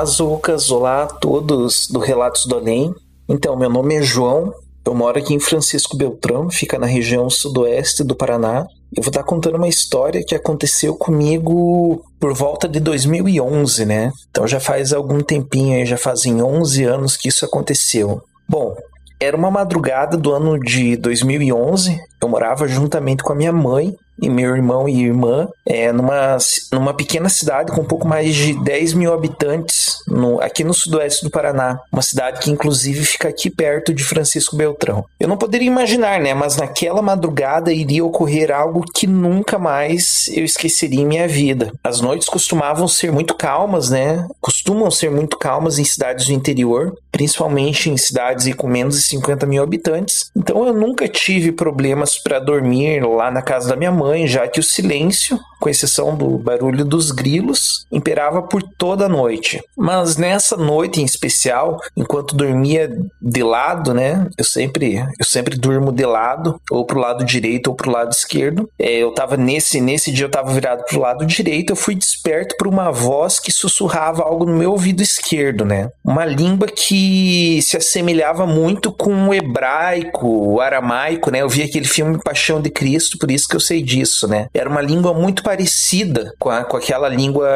Olá, Zucas, olá a todos do Relatos do Além. Então, meu nome é João, eu moro aqui em Francisco Beltrão, fica na região sudoeste do Paraná. Eu vou estar contando uma história que aconteceu comigo por volta de 2011, né? Então já faz algum tempinho aí, já fazem 11 anos que isso aconteceu. Bom, era uma madrugada do ano de 2011, eu morava juntamente com a minha mãe e meu irmão e irmã é, numa, numa pequena cidade com um pouco mais de 10 mil habitantes no, aqui no sudoeste do Paraná. Uma cidade que inclusive fica aqui perto de Francisco Beltrão. Eu não poderia imaginar, né? Mas naquela madrugada iria ocorrer algo que nunca mais eu esqueceria em minha vida. As noites costumavam ser muito calmas, né? Costumam ser muito calmas em cidades do interior, principalmente em cidades com menos de 50 mil habitantes. Então eu nunca tive problemas para dormir lá na casa da minha mãe já que o silêncio, com exceção do barulho dos grilos, imperava por toda a noite. Mas nessa noite em especial, enquanto dormia de lado, né? Eu sempre, eu sempre durmo de lado, ou pro lado direito ou pro lado esquerdo. É, eu tava nesse, nesse dia eu tava virado pro lado direito, eu fui desperto por uma voz que sussurrava algo no meu ouvido esquerdo, né? Uma língua que se assemelhava muito com o hebraico, o aramaico, né? Eu vi aquele filme Paixão de Cristo, por isso que eu sei disso disso, né? Era uma língua muito parecida com, a, com aquela língua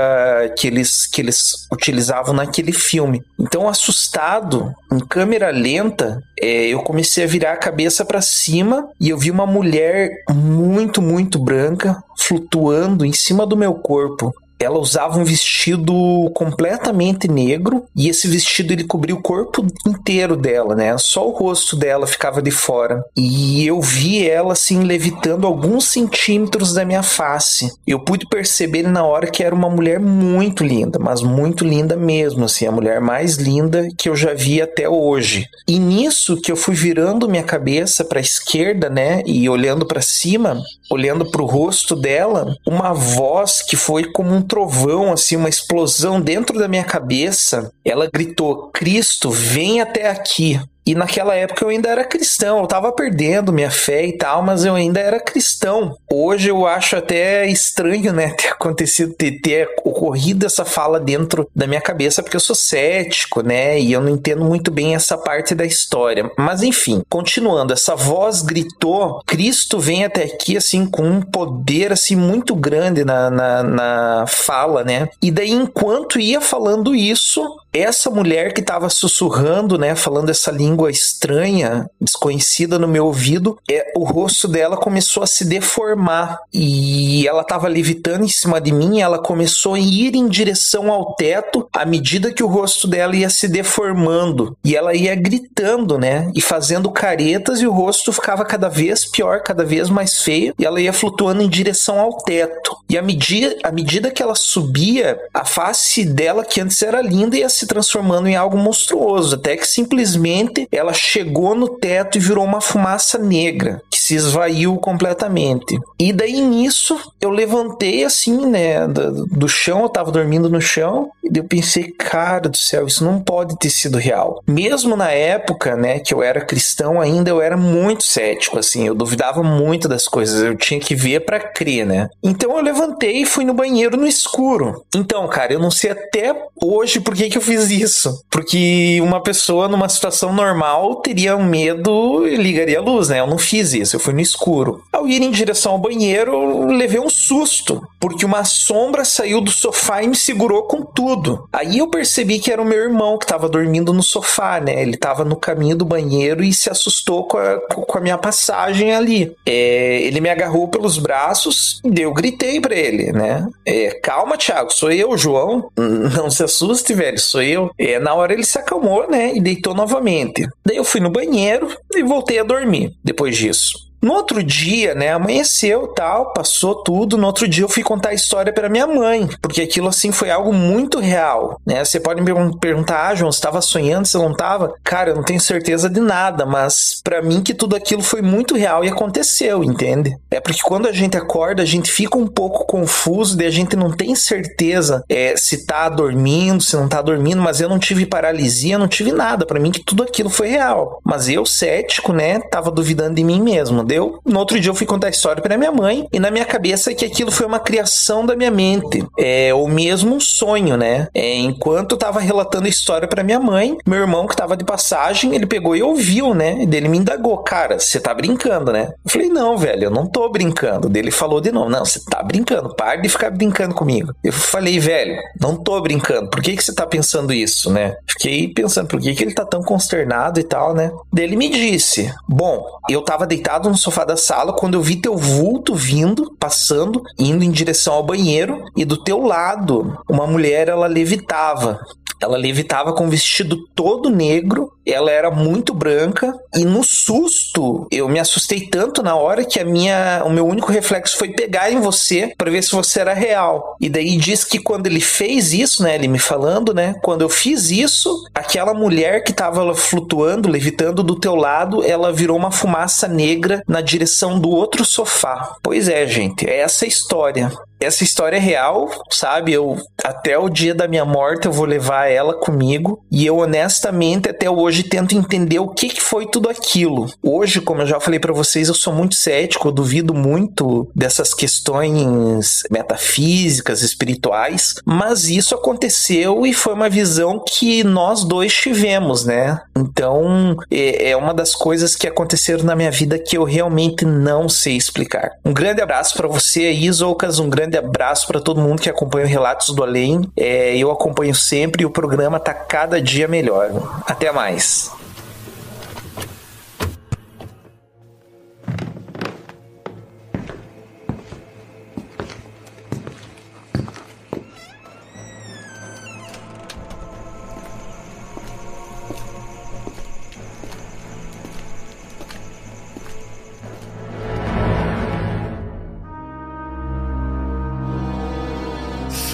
que eles, que eles utilizavam naquele filme. Então, assustado, em câmera lenta, é, eu comecei a virar a cabeça para cima e eu vi uma mulher muito, muito branca flutuando em cima do meu corpo ela usava um vestido completamente negro e esse vestido ele cobria o corpo inteiro dela, né? Só o rosto dela ficava de fora. E eu vi ela assim levitando alguns centímetros da minha face. Eu pude perceber na hora que era uma mulher muito linda, mas muito linda mesmo, assim, a mulher mais linda que eu já vi até hoje. E nisso que eu fui virando minha cabeça para a esquerda, né, e olhando para cima, olhando para o rosto dela, uma voz que foi como um trovão, assim, uma explosão dentro da minha cabeça. Ela gritou: Cristo, vem até aqui. E naquela época eu ainda era cristão, eu tava perdendo minha fé e tal, mas eu ainda era cristão. Hoje eu acho até estranho, né, ter acontecido, ter, ter ocorrido essa fala dentro da minha cabeça, porque eu sou cético, né, e eu não entendo muito bem essa parte da história. Mas enfim, continuando, essa voz gritou, Cristo vem até aqui, assim, com um poder, assim, muito grande na, na, na fala, né, e daí enquanto ia falando isso, essa mulher que estava sussurrando, né, falando essa língua estranha, desconhecida no meu ouvido, é, o rosto dela começou a se deformar e ela estava levitando em cima de mim, ela começou a ir em direção ao teto à medida que o rosto dela ia se deformando e ela ia gritando, né, e fazendo caretas e o rosto ficava cada vez pior, cada vez mais feio e ela ia flutuando em direção ao teto. E à medida, à medida que ela subia, a face dela que antes era linda ia se transformando em algo monstruoso, até que simplesmente ela chegou no teto e virou uma fumaça negra se esvaiu completamente. E daí nisso eu levantei assim, né, do, do chão, eu tava dormindo no chão, e eu pensei, cara do céu, isso não pode ter sido real. Mesmo na época, né, que eu era cristão ainda, eu era muito cético, assim, eu duvidava muito das coisas, eu tinha que ver para crer, né? Então eu levantei e fui no banheiro no escuro. Então, cara, eu não sei até hoje por que que eu fiz isso. Porque uma pessoa numa situação normal teria um medo e ligaria a luz, né? Eu não fiz isso, eu fui no escuro. Ao ir em direção ao banheiro, eu levei um susto, porque uma sombra saiu do sofá e me segurou com tudo. Aí eu percebi que era o meu irmão que estava dormindo no sofá, né? Ele estava no caminho do banheiro e se assustou com a, com a minha passagem ali. É, ele me agarrou pelos braços e eu gritei para ele, né? É, Calma, Thiago, sou eu, João. Não se assuste, velho, sou eu. É, na hora ele se acalmou, né? E deitou novamente. Daí eu fui no banheiro e voltei a dormir depois disso. No outro dia, né, amanheceu, tal, passou tudo. No outro dia eu fui contar a história para minha mãe, porque aquilo assim foi algo muito real, né? Você pode me perguntar, ah, João, você estava sonhando, você não estava? Cara, eu não tenho certeza de nada, mas para mim que tudo aquilo foi muito real e aconteceu, entende? É porque quando a gente acorda, a gente fica um pouco confuso, e a gente não tem certeza é, se tá dormindo, se não tá dormindo, mas eu não tive paralisia, não tive nada. Para mim que tudo aquilo foi real. Mas eu, cético, né, tava duvidando de mim mesmo. No outro dia eu fui contar a história para minha mãe e na minha cabeça é que aquilo foi uma criação da minha mente, é ou mesmo sonho, né? É, enquanto eu tava relatando a história para minha mãe, meu irmão que tava de passagem, ele pegou e ouviu, né? Dele me indagou, cara, você tá brincando, né? Eu falei, não, velho, eu não tô brincando. Dele falou de novo, não, você tá brincando, para de ficar brincando comigo. Eu falei, velho, não tô brincando, por que que você tá pensando isso, né? Fiquei pensando, por que que ele tá tão consternado e tal, né? Dele me disse, bom, eu tava deitado no sofá da sala quando eu vi teu vulto vindo, passando, indo em direção ao banheiro e do teu lado uma mulher ela levitava. Ela levitava com um vestido todo negro, ela era muito branca e no susto eu me assustei tanto na hora que a minha, o meu único reflexo foi pegar em você para ver se você era real. E daí diz que quando ele fez isso, né, ele me falando, né, quando eu fiz isso, aquela mulher que tava flutuando, levitando do teu lado, ela virou uma fumaça negra na direção do outro sofá. Pois é, gente, é essa história essa história é real, sabe? Eu até o dia da minha morte eu vou levar ela comigo e eu honestamente até hoje tento entender o que, que foi tudo aquilo. Hoje, como eu já falei para vocês, eu sou muito cético, eu duvido muito dessas questões metafísicas, espirituais, mas isso aconteceu e foi uma visão que nós dois tivemos, né? Então, é, é uma das coisas que aconteceram na minha vida que eu realmente não sei explicar. Um grande abraço para você, Isoucas, um grande abraço para todo mundo que acompanha o Relatos do Além. É, eu acompanho sempre e o programa tá cada dia melhor. Até mais.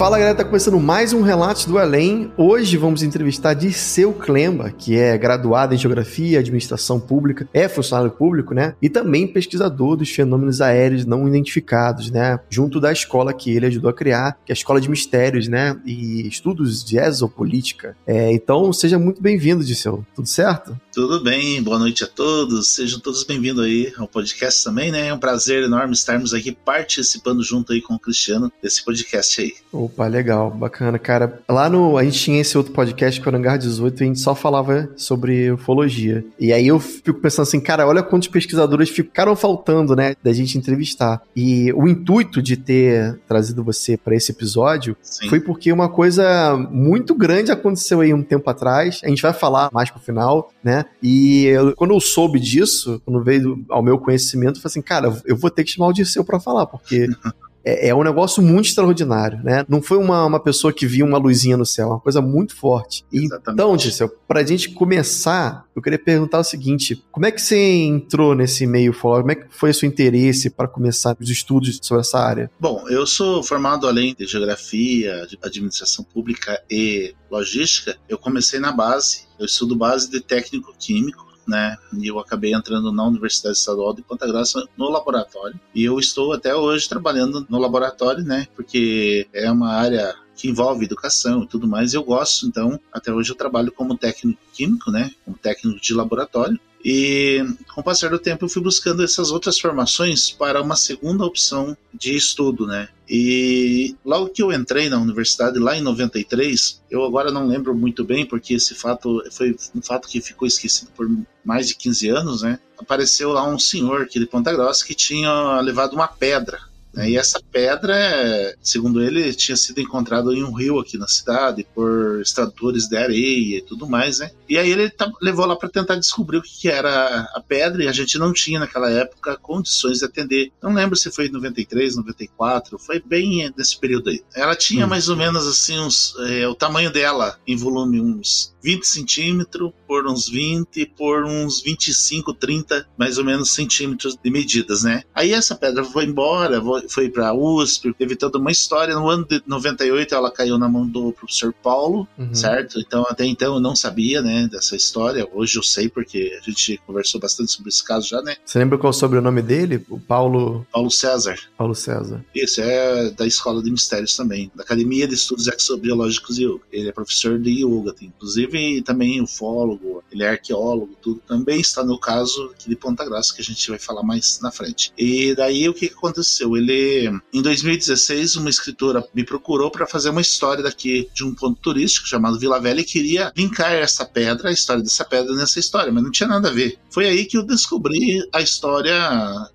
Fala galera, tá começando mais um Relatos do Além. Hoje vamos entrevistar Dirceu Klemba, que é graduado em Geografia e Administração Pública, é funcionário público, né? E também pesquisador dos fenômenos aéreos não identificados, né? Junto da escola que ele ajudou a criar, que é a Escola de Mistérios, né? E Estudos de Exopolítica. É, então, seja muito bem-vindo, Dirceu. Tudo certo? Tudo bem, boa noite a todos. Sejam todos bem-vindos aí ao podcast também, né? É um prazer enorme estarmos aqui participando junto aí com o Cristiano desse podcast aí. Opa, legal, bacana, cara. Lá no. A gente tinha esse outro podcast, Hangar 18, e a gente só falava sobre ufologia. E aí eu fico pensando assim, cara, olha quantos pesquisadores ficaram faltando, né? Da gente entrevistar. E o intuito de ter trazido você para esse episódio Sim. foi porque uma coisa muito grande aconteceu aí um tempo atrás. A gente vai falar mais pro final, né? E eu, quando eu soube disso, quando veio ao meu conhecimento, eu falei assim, cara, eu vou ter que chamar o Dirceu para falar, porque é, é, um negócio muito extraordinário, né? Não foi uma, uma pessoa que viu uma luzinha no céu, é uma coisa muito forte. Exatamente. Então, Dirceu, pra gente começar, eu queria perguntar o seguinte: como é que você entrou nesse meio folclore? Como é que foi o seu interesse para começar os estudos sobre essa área? Bom, eu sou formado além de geografia, de administração pública e logística. Eu comecei na base, eu estudo base de técnico químico né? E eu acabei entrando na Universidade Estadual de Ponta Grossa no laboratório. E eu estou até hoje trabalhando no laboratório, né? Porque é uma área que envolve educação e tudo mais. Eu gosto, então, até hoje eu trabalho como técnico químico, né? Como técnico de laboratório. E com o passar do tempo eu fui buscando essas outras formações para uma segunda opção de estudo, né? E logo que eu entrei na universidade, lá em 93, eu agora não lembro muito bem, porque esse fato foi um fato que ficou esquecido por mais de 15 anos, né? Apareceu lá um senhor aqui de Ponta Grossa que tinha levado uma pedra? E essa pedra, segundo ele, tinha sido encontrada em um rio aqui na cidade por extratores de areia e tudo mais, né? E aí ele tá, levou lá para tentar descobrir o que, que, era a pedra e a gente não tinha naquela época condições de atender. Não lembro se foi em 93, 94, foi bem nesse período aí. Ela tinha hum. mais ou menos assim uns, é, o tamanho dela em volume uns 20 centímetros por uns 20 por uns 25, 30 mais ou menos centímetros de medidas, né? Aí essa pedra foi embora, foi para USP, teve toda uma história. No ano de 98 ela caiu na mão do professor Paulo, uhum. certo? Então até então eu não sabia, né, dessa história. Hoje eu sei porque a gente conversou bastante sobre esse caso já, né? Você lembra qual é o sobrenome dele? O Paulo Paulo César. Paulo César. Isso é da Escola de Mistérios também, da Academia de Estudos Exobiológicos de Yoga. Ele é professor de yoga, tem, inclusive também ufólogo, ele é arqueólogo, tudo. Também está no caso aqui de Ponta Grossa que a gente vai falar mais na frente. E daí o que aconteceu? Ele, em 2016, uma escritora me procurou para fazer uma história daqui de um ponto turístico chamado Vila Velha e queria linkar essa pedra, a história dessa pedra nessa história, mas não tinha nada a ver. Foi aí que eu descobri a história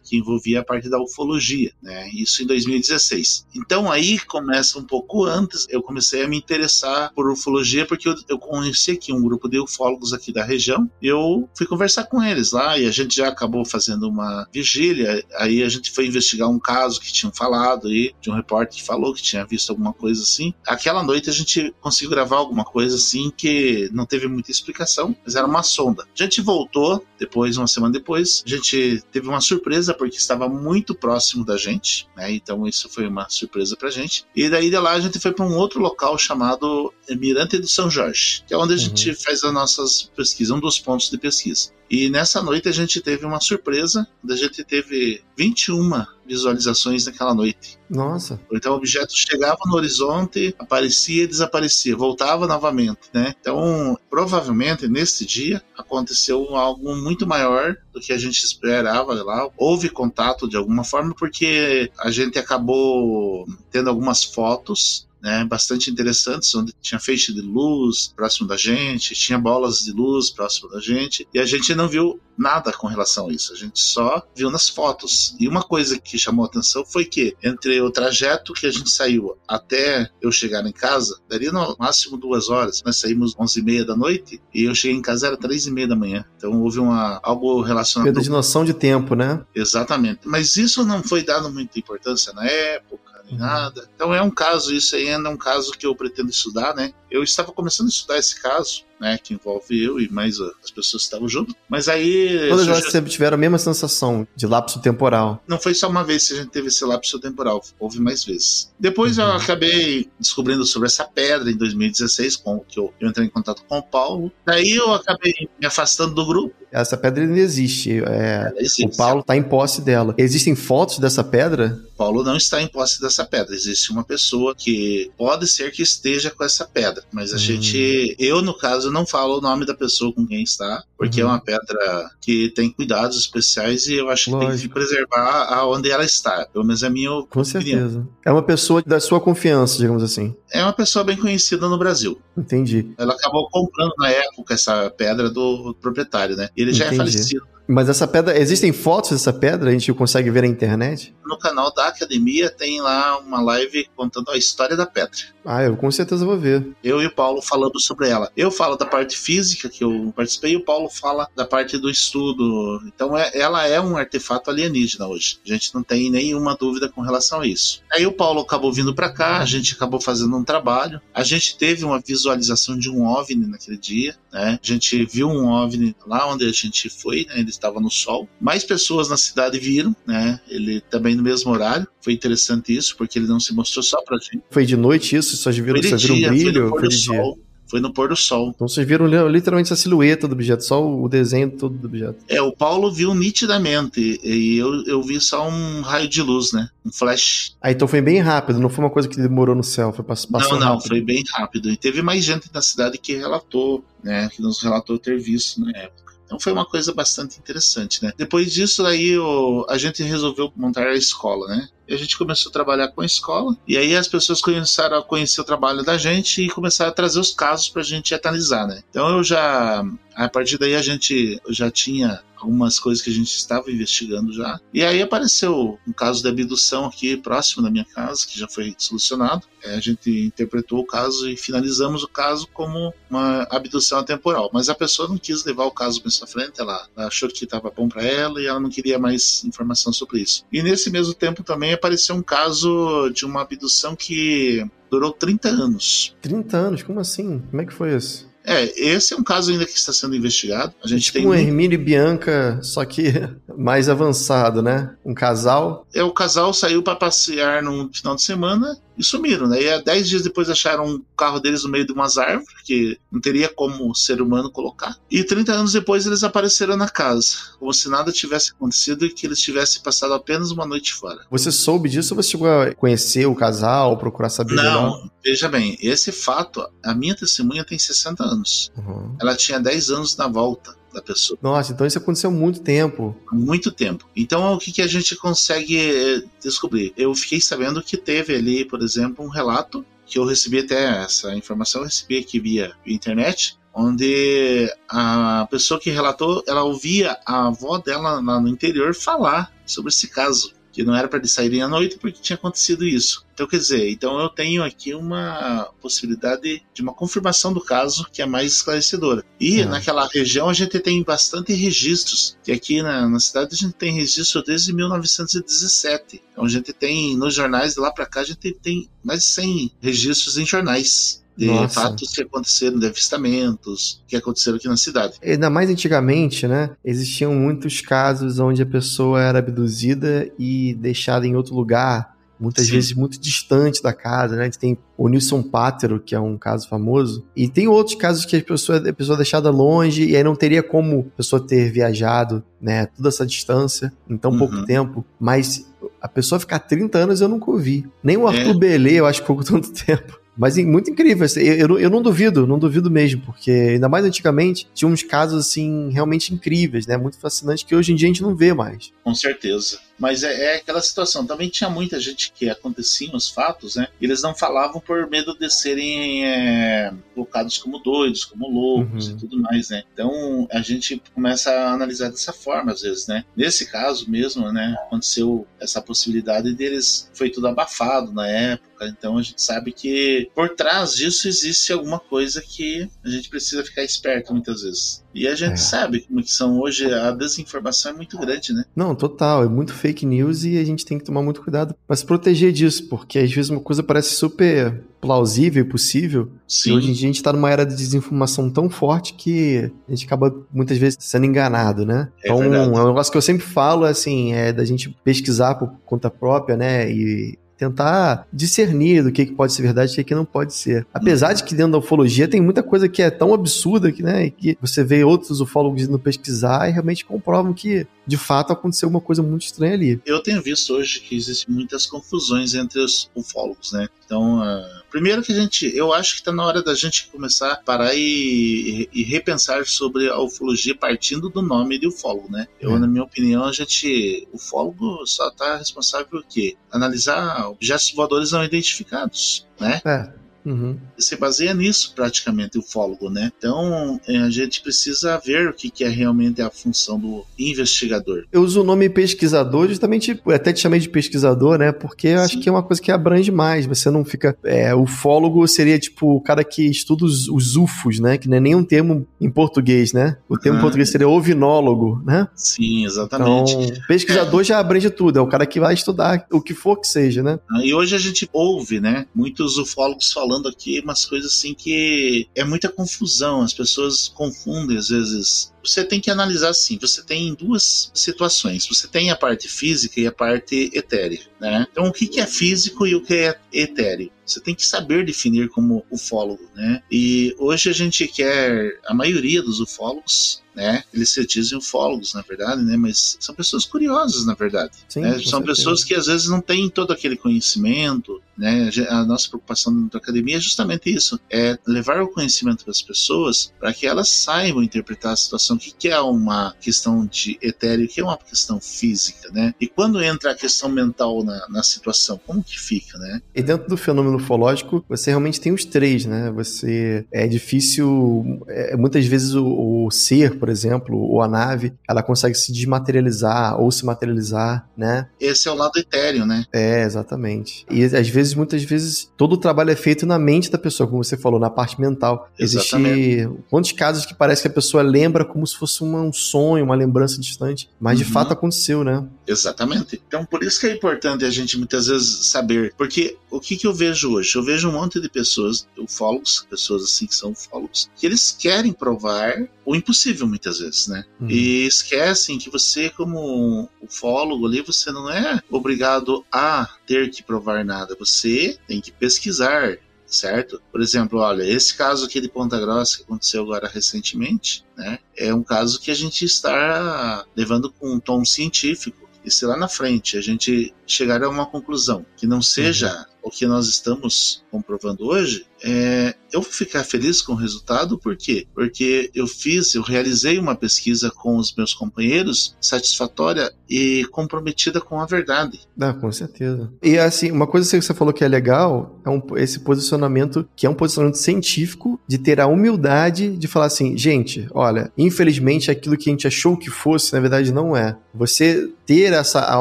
que envolvia a parte da ufologia, né? Isso em 2016. Então aí começa um pouco antes, eu comecei a me interessar por ufologia porque eu, eu conheci aqui um grupo de ufólogos aqui da região. Eu fui conversar com eles lá e a gente já acabou fazendo uma vigília. Aí a gente foi investigar um caso que tinham falado aí, de um repórter que falou que tinha visto alguma coisa assim. Aquela noite a gente conseguiu gravar alguma coisa assim que não teve muita explicação, mas era uma sonda. A gente voltou depois, uma semana depois, a gente teve uma surpresa porque estava muito próximo da gente, né? Então isso foi uma surpresa pra gente. E daí de lá a gente foi para um outro local chamado Mirante do São Jorge, que é onde a uhum. gente faz as nossas pesquisas, um dos pontos de pesquisa. E nessa noite a gente teve uma surpresa, a gente teve 21 visualizações naquela noite. Nossa. Então o objeto chegava no horizonte, aparecia e desaparecia, voltava novamente, né? Então, provavelmente nesse dia aconteceu algo muito maior do que a gente esperava lá. Houve contato de alguma forma porque a gente acabou tendo algumas fotos né, bastante interessantes, onde tinha feixe de luz próximo da gente, tinha bolas de luz próximo da gente, e a gente não viu nada com relação a isso, a gente só viu nas fotos. E uma coisa que chamou a atenção foi que entre o trajeto que a gente saiu até eu chegar em casa, daria no máximo duas horas. Nós saímos onze e meia da noite e eu cheguei em casa era três e meia da manhã. Então houve uma, algo relacionado... Perda de noção de tempo, né? Exatamente. Mas isso não foi dado muita importância na época, uhum. nada. Então é um caso, isso aí ainda é um caso que eu pretendo estudar, né? Eu estava começando a estudar esse caso, né, que envolve eu e mais as pessoas que estavam junto. Mas aí. Todas elas sempre tiveram a mesma sensação de lapso temporal. Não foi só uma vez que a gente teve esse lapso temporal, houve mais vezes. Depois uhum. eu acabei descobrindo sobre essa pedra em 2016, com que eu, eu entrei em contato com o Paulo. Daí eu acabei me afastando do grupo. Essa pedra ainda existe. É, existe. O Paulo está em posse dela. Existem fotos dessa pedra? Paulo não está em posse dessa pedra. Existe uma pessoa que pode ser que esteja com essa pedra, mas a hum. gente, eu no caso, não falo o nome da pessoa com quem está, porque uhum. é uma pedra que tem cuidados especiais e eu acho Lógico. que tem que preservar aonde ela está. Pelo menos é a minha opinião. Com certeza. É uma pessoa da sua confiança, digamos assim. É uma pessoa bem conhecida no Brasil. Entendi. Ela acabou comprando na época essa pedra do proprietário, né? Ele Entendi. já é falecido. Mas essa pedra, existem fotos dessa pedra? A gente consegue ver na internet? No canal da academia tem lá uma live contando a história da pedra. Ah, eu com certeza vou ver. Eu e o Paulo falando sobre ela. Eu falo da parte física que eu participei e o Paulo fala da parte do estudo. Então é, ela é um artefato alienígena hoje. A gente não tem nenhuma dúvida com relação a isso. Aí o Paulo acabou vindo para cá, a gente acabou fazendo um trabalho. A gente teve uma visualização de um OVNI naquele dia, né? A gente viu um OVNI lá onde a gente foi, né? Estava no sol. Mais pessoas na cidade viram, né? Ele também no mesmo horário. Foi interessante isso, porque ele não se mostrou só pra gente. Foi de noite isso? Só viram, foi de dia, brilho? Foi, foi de dia. Sol. Foi no pôr do sol. Então vocês viram literalmente a silhueta do objeto, só o desenho todo do objeto. É, o Paulo viu nitidamente e eu, eu vi só um raio de luz, né? Um flash. Ah, então foi bem rápido, não foi uma coisa que demorou no céu, foi passou Não, não, rápido. foi bem rápido. E teve mais gente na cidade que relatou, né? Que nos relatou ter visto na época. Então foi uma coisa bastante interessante, né? Depois disso, aí o, a gente resolveu montar a escola, né? E a gente começou a trabalhar com a escola, e aí as pessoas começaram a conhecer o trabalho da gente e começaram a trazer os casos para a gente analisar, né? Então eu já, a partir daí a gente já tinha algumas coisas que a gente estava investigando já. E aí apareceu um caso de abdução aqui próximo da minha casa, que já foi solucionado. É, a gente interpretou o caso e finalizamos o caso como uma abdução atemporal. Mas a pessoa não quis levar o caso mais pra frente, ela, ela achou que estava bom para ela e ela não queria mais informação sobre isso. E nesse mesmo tempo também apareceu um caso de uma abdução que durou 30 anos. 30 anos? Como assim? Como é que foi isso? É, esse é um caso ainda que está sendo investigado. A gente tipo tem um Hermínio e Bianca, só que mais avançado, né? Um casal. É, o casal saiu para passear num final de semana e sumiram, né? E há 10 dias depois acharam o carro deles no meio de umas árvores, que não teria como o ser humano colocar. E 30 anos depois eles apareceram na casa, como se nada tivesse acontecido e que eles tivessem passado apenas uma noite fora. Você soube disso ou você chegou a conhecer o casal, procurar saber melhor? Não, veja bem, esse fato, a minha testemunha tem 60 anos. Uhum. Ela tinha 10 anos na volta da pessoa. Nossa, então isso aconteceu há muito tempo. muito tempo. Então, o que, que a gente consegue eh, descobrir? Eu fiquei sabendo que teve ali, por exemplo, um relato que eu recebi até essa informação, eu recebi aqui via internet, onde a pessoa que relatou, ela ouvia a avó dela lá no interior falar sobre esse caso, que não era para eles saírem à noite porque tinha acontecido isso. Então, quer dizer, então eu tenho aqui uma possibilidade de uma confirmação do caso que é mais esclarecedora. E Ah. naquela região a gente tem bastante registros, que aqui na, na cidade a gente tem registro desde 1917. Então a gente tem nos jornais de lá para cá a gente tem mais de 100 registros em jornais de Nossa. fatos que aconteceram, de avistamentos que aconteceram aqui na cidade. Ainda mais antigamente, né? Existiam muitos casos onde a pessoa era abduzida e deixada em outro lugar, muitas Sim. vezes muito distante da casa, né? A gente tem o Nilson Pátero, que é um caso famoso, e tem outros casos que a pessoa, a pessoa é deixada longe e aí não teria como a pessoa ter viajado, né? Toda essa distância em tão pouco Uhum. tempo, mas a pessoa ficar 30 anos eu nunca ouvi. Nem o Arthur É. Belê eu acho que ficou com tanto tempo. Mas é muito incrível. assim, Eu, eu, não- duvido, não duvido mesmo, porque ainda mais antigamente tinha uns casos assim realmente incríveis, né? Muito fascinantes que hoje em dia a gente não vê mais. Com certeza. Mas é, é aquela situação. Também tinha muita gente que aconteciam os fatos, né? Eles não falavam por medo de serem é, colocados como doidos, como loucos Uhum. e tudo mais, né? Então a gente começa a analisar dessa forma, às vezes, né? Nesse caso mesmo, né? Aconteceu essa possibilidade deles. Foi tudo abafado na época. Então a gente sabe que por trás disso existe alguma coisa que a gente precisa ficar esperto muitas vezes. E a gente É. sabe como que são hoje. A desinformação é muito grande, né? Não, total, é muito fake news e a gente tem que tomar muito cuidado para se proteger disso, porque às vezes uma coisa parece super plausível e possível, Sim. e hoje em dia a gente tá numa era de desinformação tão forte que a gente acaba muitas vezes sendo enganado, né? É então, verdade. é um negócio que eu sempre falo, assim, é da gente pesquisar por conta própria, né? E tentar discernir do que, que pode ser verdade e o que, que não pode ser. Apesar de que dentro da ufologia tem muita coisa que é tão absurda que, né, que você vê outros ufólogos indo pesquisar e realmente comprovam que, de fato, aconteceu uma coisa muito estranha ali. Eu tenho visto hoje que existem muitas confusões entre os ufólogos, né? Então, ah, primeiro que a gente, eu acho que está na hora da gente começar a parar e, e repensar sobre a ufologia partindo do nome de ufólogo, né? Eu, É. na minha opinião, a gente, ufólogo só está responsável por quê? Analisar objetos voadores não identificados, né? É. Uhum. se baseia nisso praticamente o ufólogo, né? Então eh, a gente precisa ver o que, que é realmente a função do investigador. Eu uso o nome pesquisador justamente, até te chamei de pesquisador, né? Porque eu acho Sim. que é uma coisa que abrange mais. Você não fica. É, ufólogo seria tipo o cara que estuda os, os UFOs, né? Que não é nem um termo em português, né? O termo em Ah. português seria ovinólogo, né? Sim, Então, exatamente. pesquisador já abrange tudo, é o cara que vai estudar o que for que seja, né? E hoje a gente ouve, né, muitos ufólogos falando aqui umas coisas assim que é muita confusão, as pessoas confundem às vezes. Você tem que analisar assim, você tem duas situações, você tem a parte física e a parte etérea, né? Então o que é físico e o que é etéreo? Você tem que saber definir como ufólogo, né? E hoje a gente quer, a maioria dos ufólogos, né? Eles se dizem ufólogos, na verdade, né? Mas são pessoas curiosas, na verdade. Sim, né? São certeza. pessoas que às vezes não têm todo aquele conhecimento, né? A nossa preocupação da academia é justamente isso, é levar o conhecimento das pessoas para que elas saibam interpretar a situação questão, o que, é uma questão de etéreo, o que é uma questão física, né? E quando entra a questão mental na, na situação, como que fica, né? E dentro do fenômeno ufológico, você realmente tem os três, né? Você é difícil, é, muitas vezes o, o, ser, por exemplo, ou a nave, ela consegue se desmaterializar ou se materializar, né? Esse é o lado etéreo, né? É, exatamente. E às vezes, muitas vezes, todo o trabalho é feito na mente da pessoa, como você falou, na parte mental. Exatamente. Existe quantos casos que parece que a pessoa lembra como se fosse uma, um sonho, uma lembrança distante, mas uhum. de fato aconteceu, né? Exatamente. Então, por isso que é importante a gente muitas vezes saber, porque o que, que eu vejo hoje? Eu vejo um monte de pessoas, ufólogos, pessoas assim que são ufólogos, que eles querem provar o impossível muitas vezes, né? Uhum. E esquecem que você, como ufólogo ali, você não é obrigado a ter que provar nada. Você tem que pesquisar, certo? Por exemplo, olha, esse caso aqui de Ponta Grossa que aconteceu agora recentemente, né? É um caso que a gente está levando com um tom científico. E se lá na frente a gente chegar a uma conclusão que não seja uhum. o que nós estamos comprovando hoje, é, eu vou ficar feliz com o resultado, por quê? Porque eu fiz, eu realizei uma pesquisa com os meus companheiros satisfatória e comprometida com a verdade. Ah, com certeza. E assim, uma coisa que você falou que é legal é um, esse posicionamento, que é um posicionamento científico, de ter a humildade de falar assim, gente, olha, infelizmente aquilo que a gente achou que fosse, na verdade não é. Você ter essa a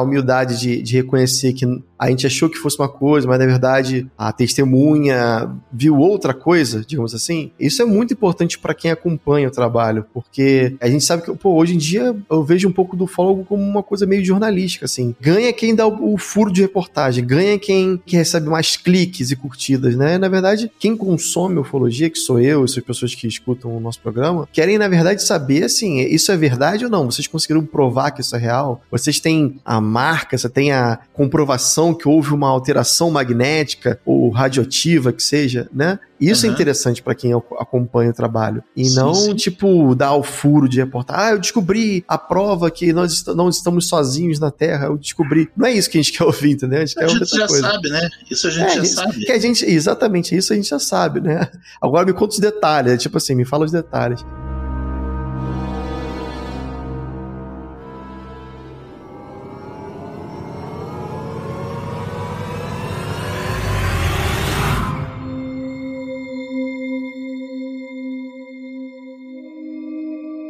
humildade de, de reconhecer que a gente achou que fosse uma coisa, mas na verdade a testemunha viu outra coisa, digamos assim. Isso é muito importante para quem acompanha o trabalho, porque a gente sabe que, pô, hoje em dia eu vejo um pouco do fólogo como uma coisa meio jornalística, assim. Ganha quem dá o, furo de reportagem, ganha quem que recebe mais cliques e curtidas, né? Na verdade, quem consome ufologia, que sou eu, essas pessoas que escutam o nosso programa, querem, na verdade, saber, assim, isso é verdade ou não? Vocês conseguiram provar que isso é real? Vocês têm a marca, você tem a comprovação que houve uma alteração magnética ou radioativa que seja, né? Isso uhum. é interessante para quem acompanha o trabalho. E sim, não, sim. tipo, dar o furo de reportar. Ah, eu descobri a prova que nós não estamos sozinhos na Terra. Eu descobri. Não é isso que a gente quer ouvir, entendeu? A gente, a gente já coisa. sabe, né? Isso a gente é, já isso, sabe. Que a gente, exatamente, isso a gente já sabe, né? Agora me conta os detalhes. Tipo assim, me fala os detalhes.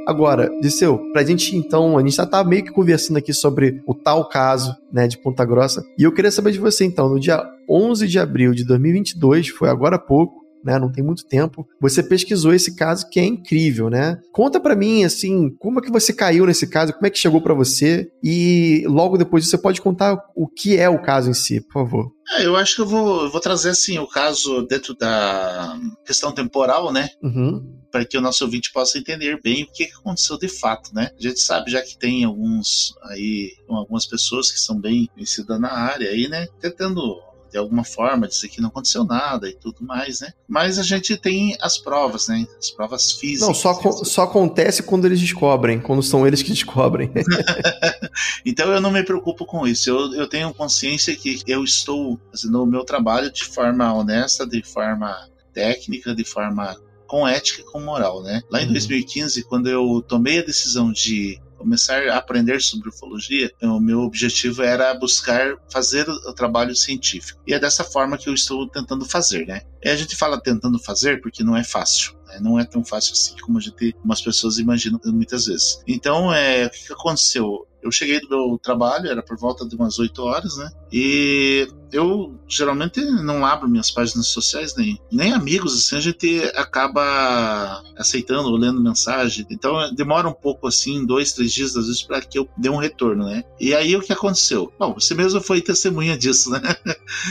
Agora, Disseu, pra gente então, a gente já tá meio que conversando aqui sobre o tal caso, né, de Ponta Grossa. E eu queria saber de você então, no dia 11 de abril de 2022, foi agora há pouco, né? Não tem muito tempo. Você pesquisou esse caso que é incrível, né? Conta para mim, assim, como é que você caiu nesse caso? Como é que chegou para você? E logo depois você pode contar o que é o caso em si, por favor. É, eu acho que eu vou, eu vou trazer assim o caso dentro da questão temporal, né? Uhum para que o nosso ouvinte possa entender bem o que aconteceu de fato, né? A gente sabe já que tem alguns aí, algumas pessoas que são bem conhecidas na área aí, né? Tentando de alguma forma dizer que não aconteceu nada e tudo mais, né? Mas a gente tem as provas, né? As provas físicas. Não, só, só acontece quando eles descobrem, quando são eles que descobrem. então eu não me preocupo com isso. Eu, eu tenho consciência que eu estou fazendo o meu trabalho de forma honesta, de forma técnica, de forma com ética e com moral, né? Lá em 2015, uhum. quando eu tomei a decisão de começar a aprender sobre ufologia, o meu objetivo era buscar fazer o trabalho científico. E é dessa forma que eu estou tentando fazer, né? E a gente fala tentando fazer porque não é fácil. Né? Não é tão fácil assim como a gente, como as pessoas imaginam muitas vezes. Então, é, o que aconteceu? Eu cheguei do meu trabalho, era por volta de umas 8 horas, né? E eu geralmente não abro minhas páginas sociais, nem, nem amigos, assim, a gente acaba aceitando lendo mensagem. Então demora um pouco assim, dois, três dias, às vezes, para que eu dê um retorno, né? E aí o que aconteceu? Bom, você mesmo foi testemunha disso, né?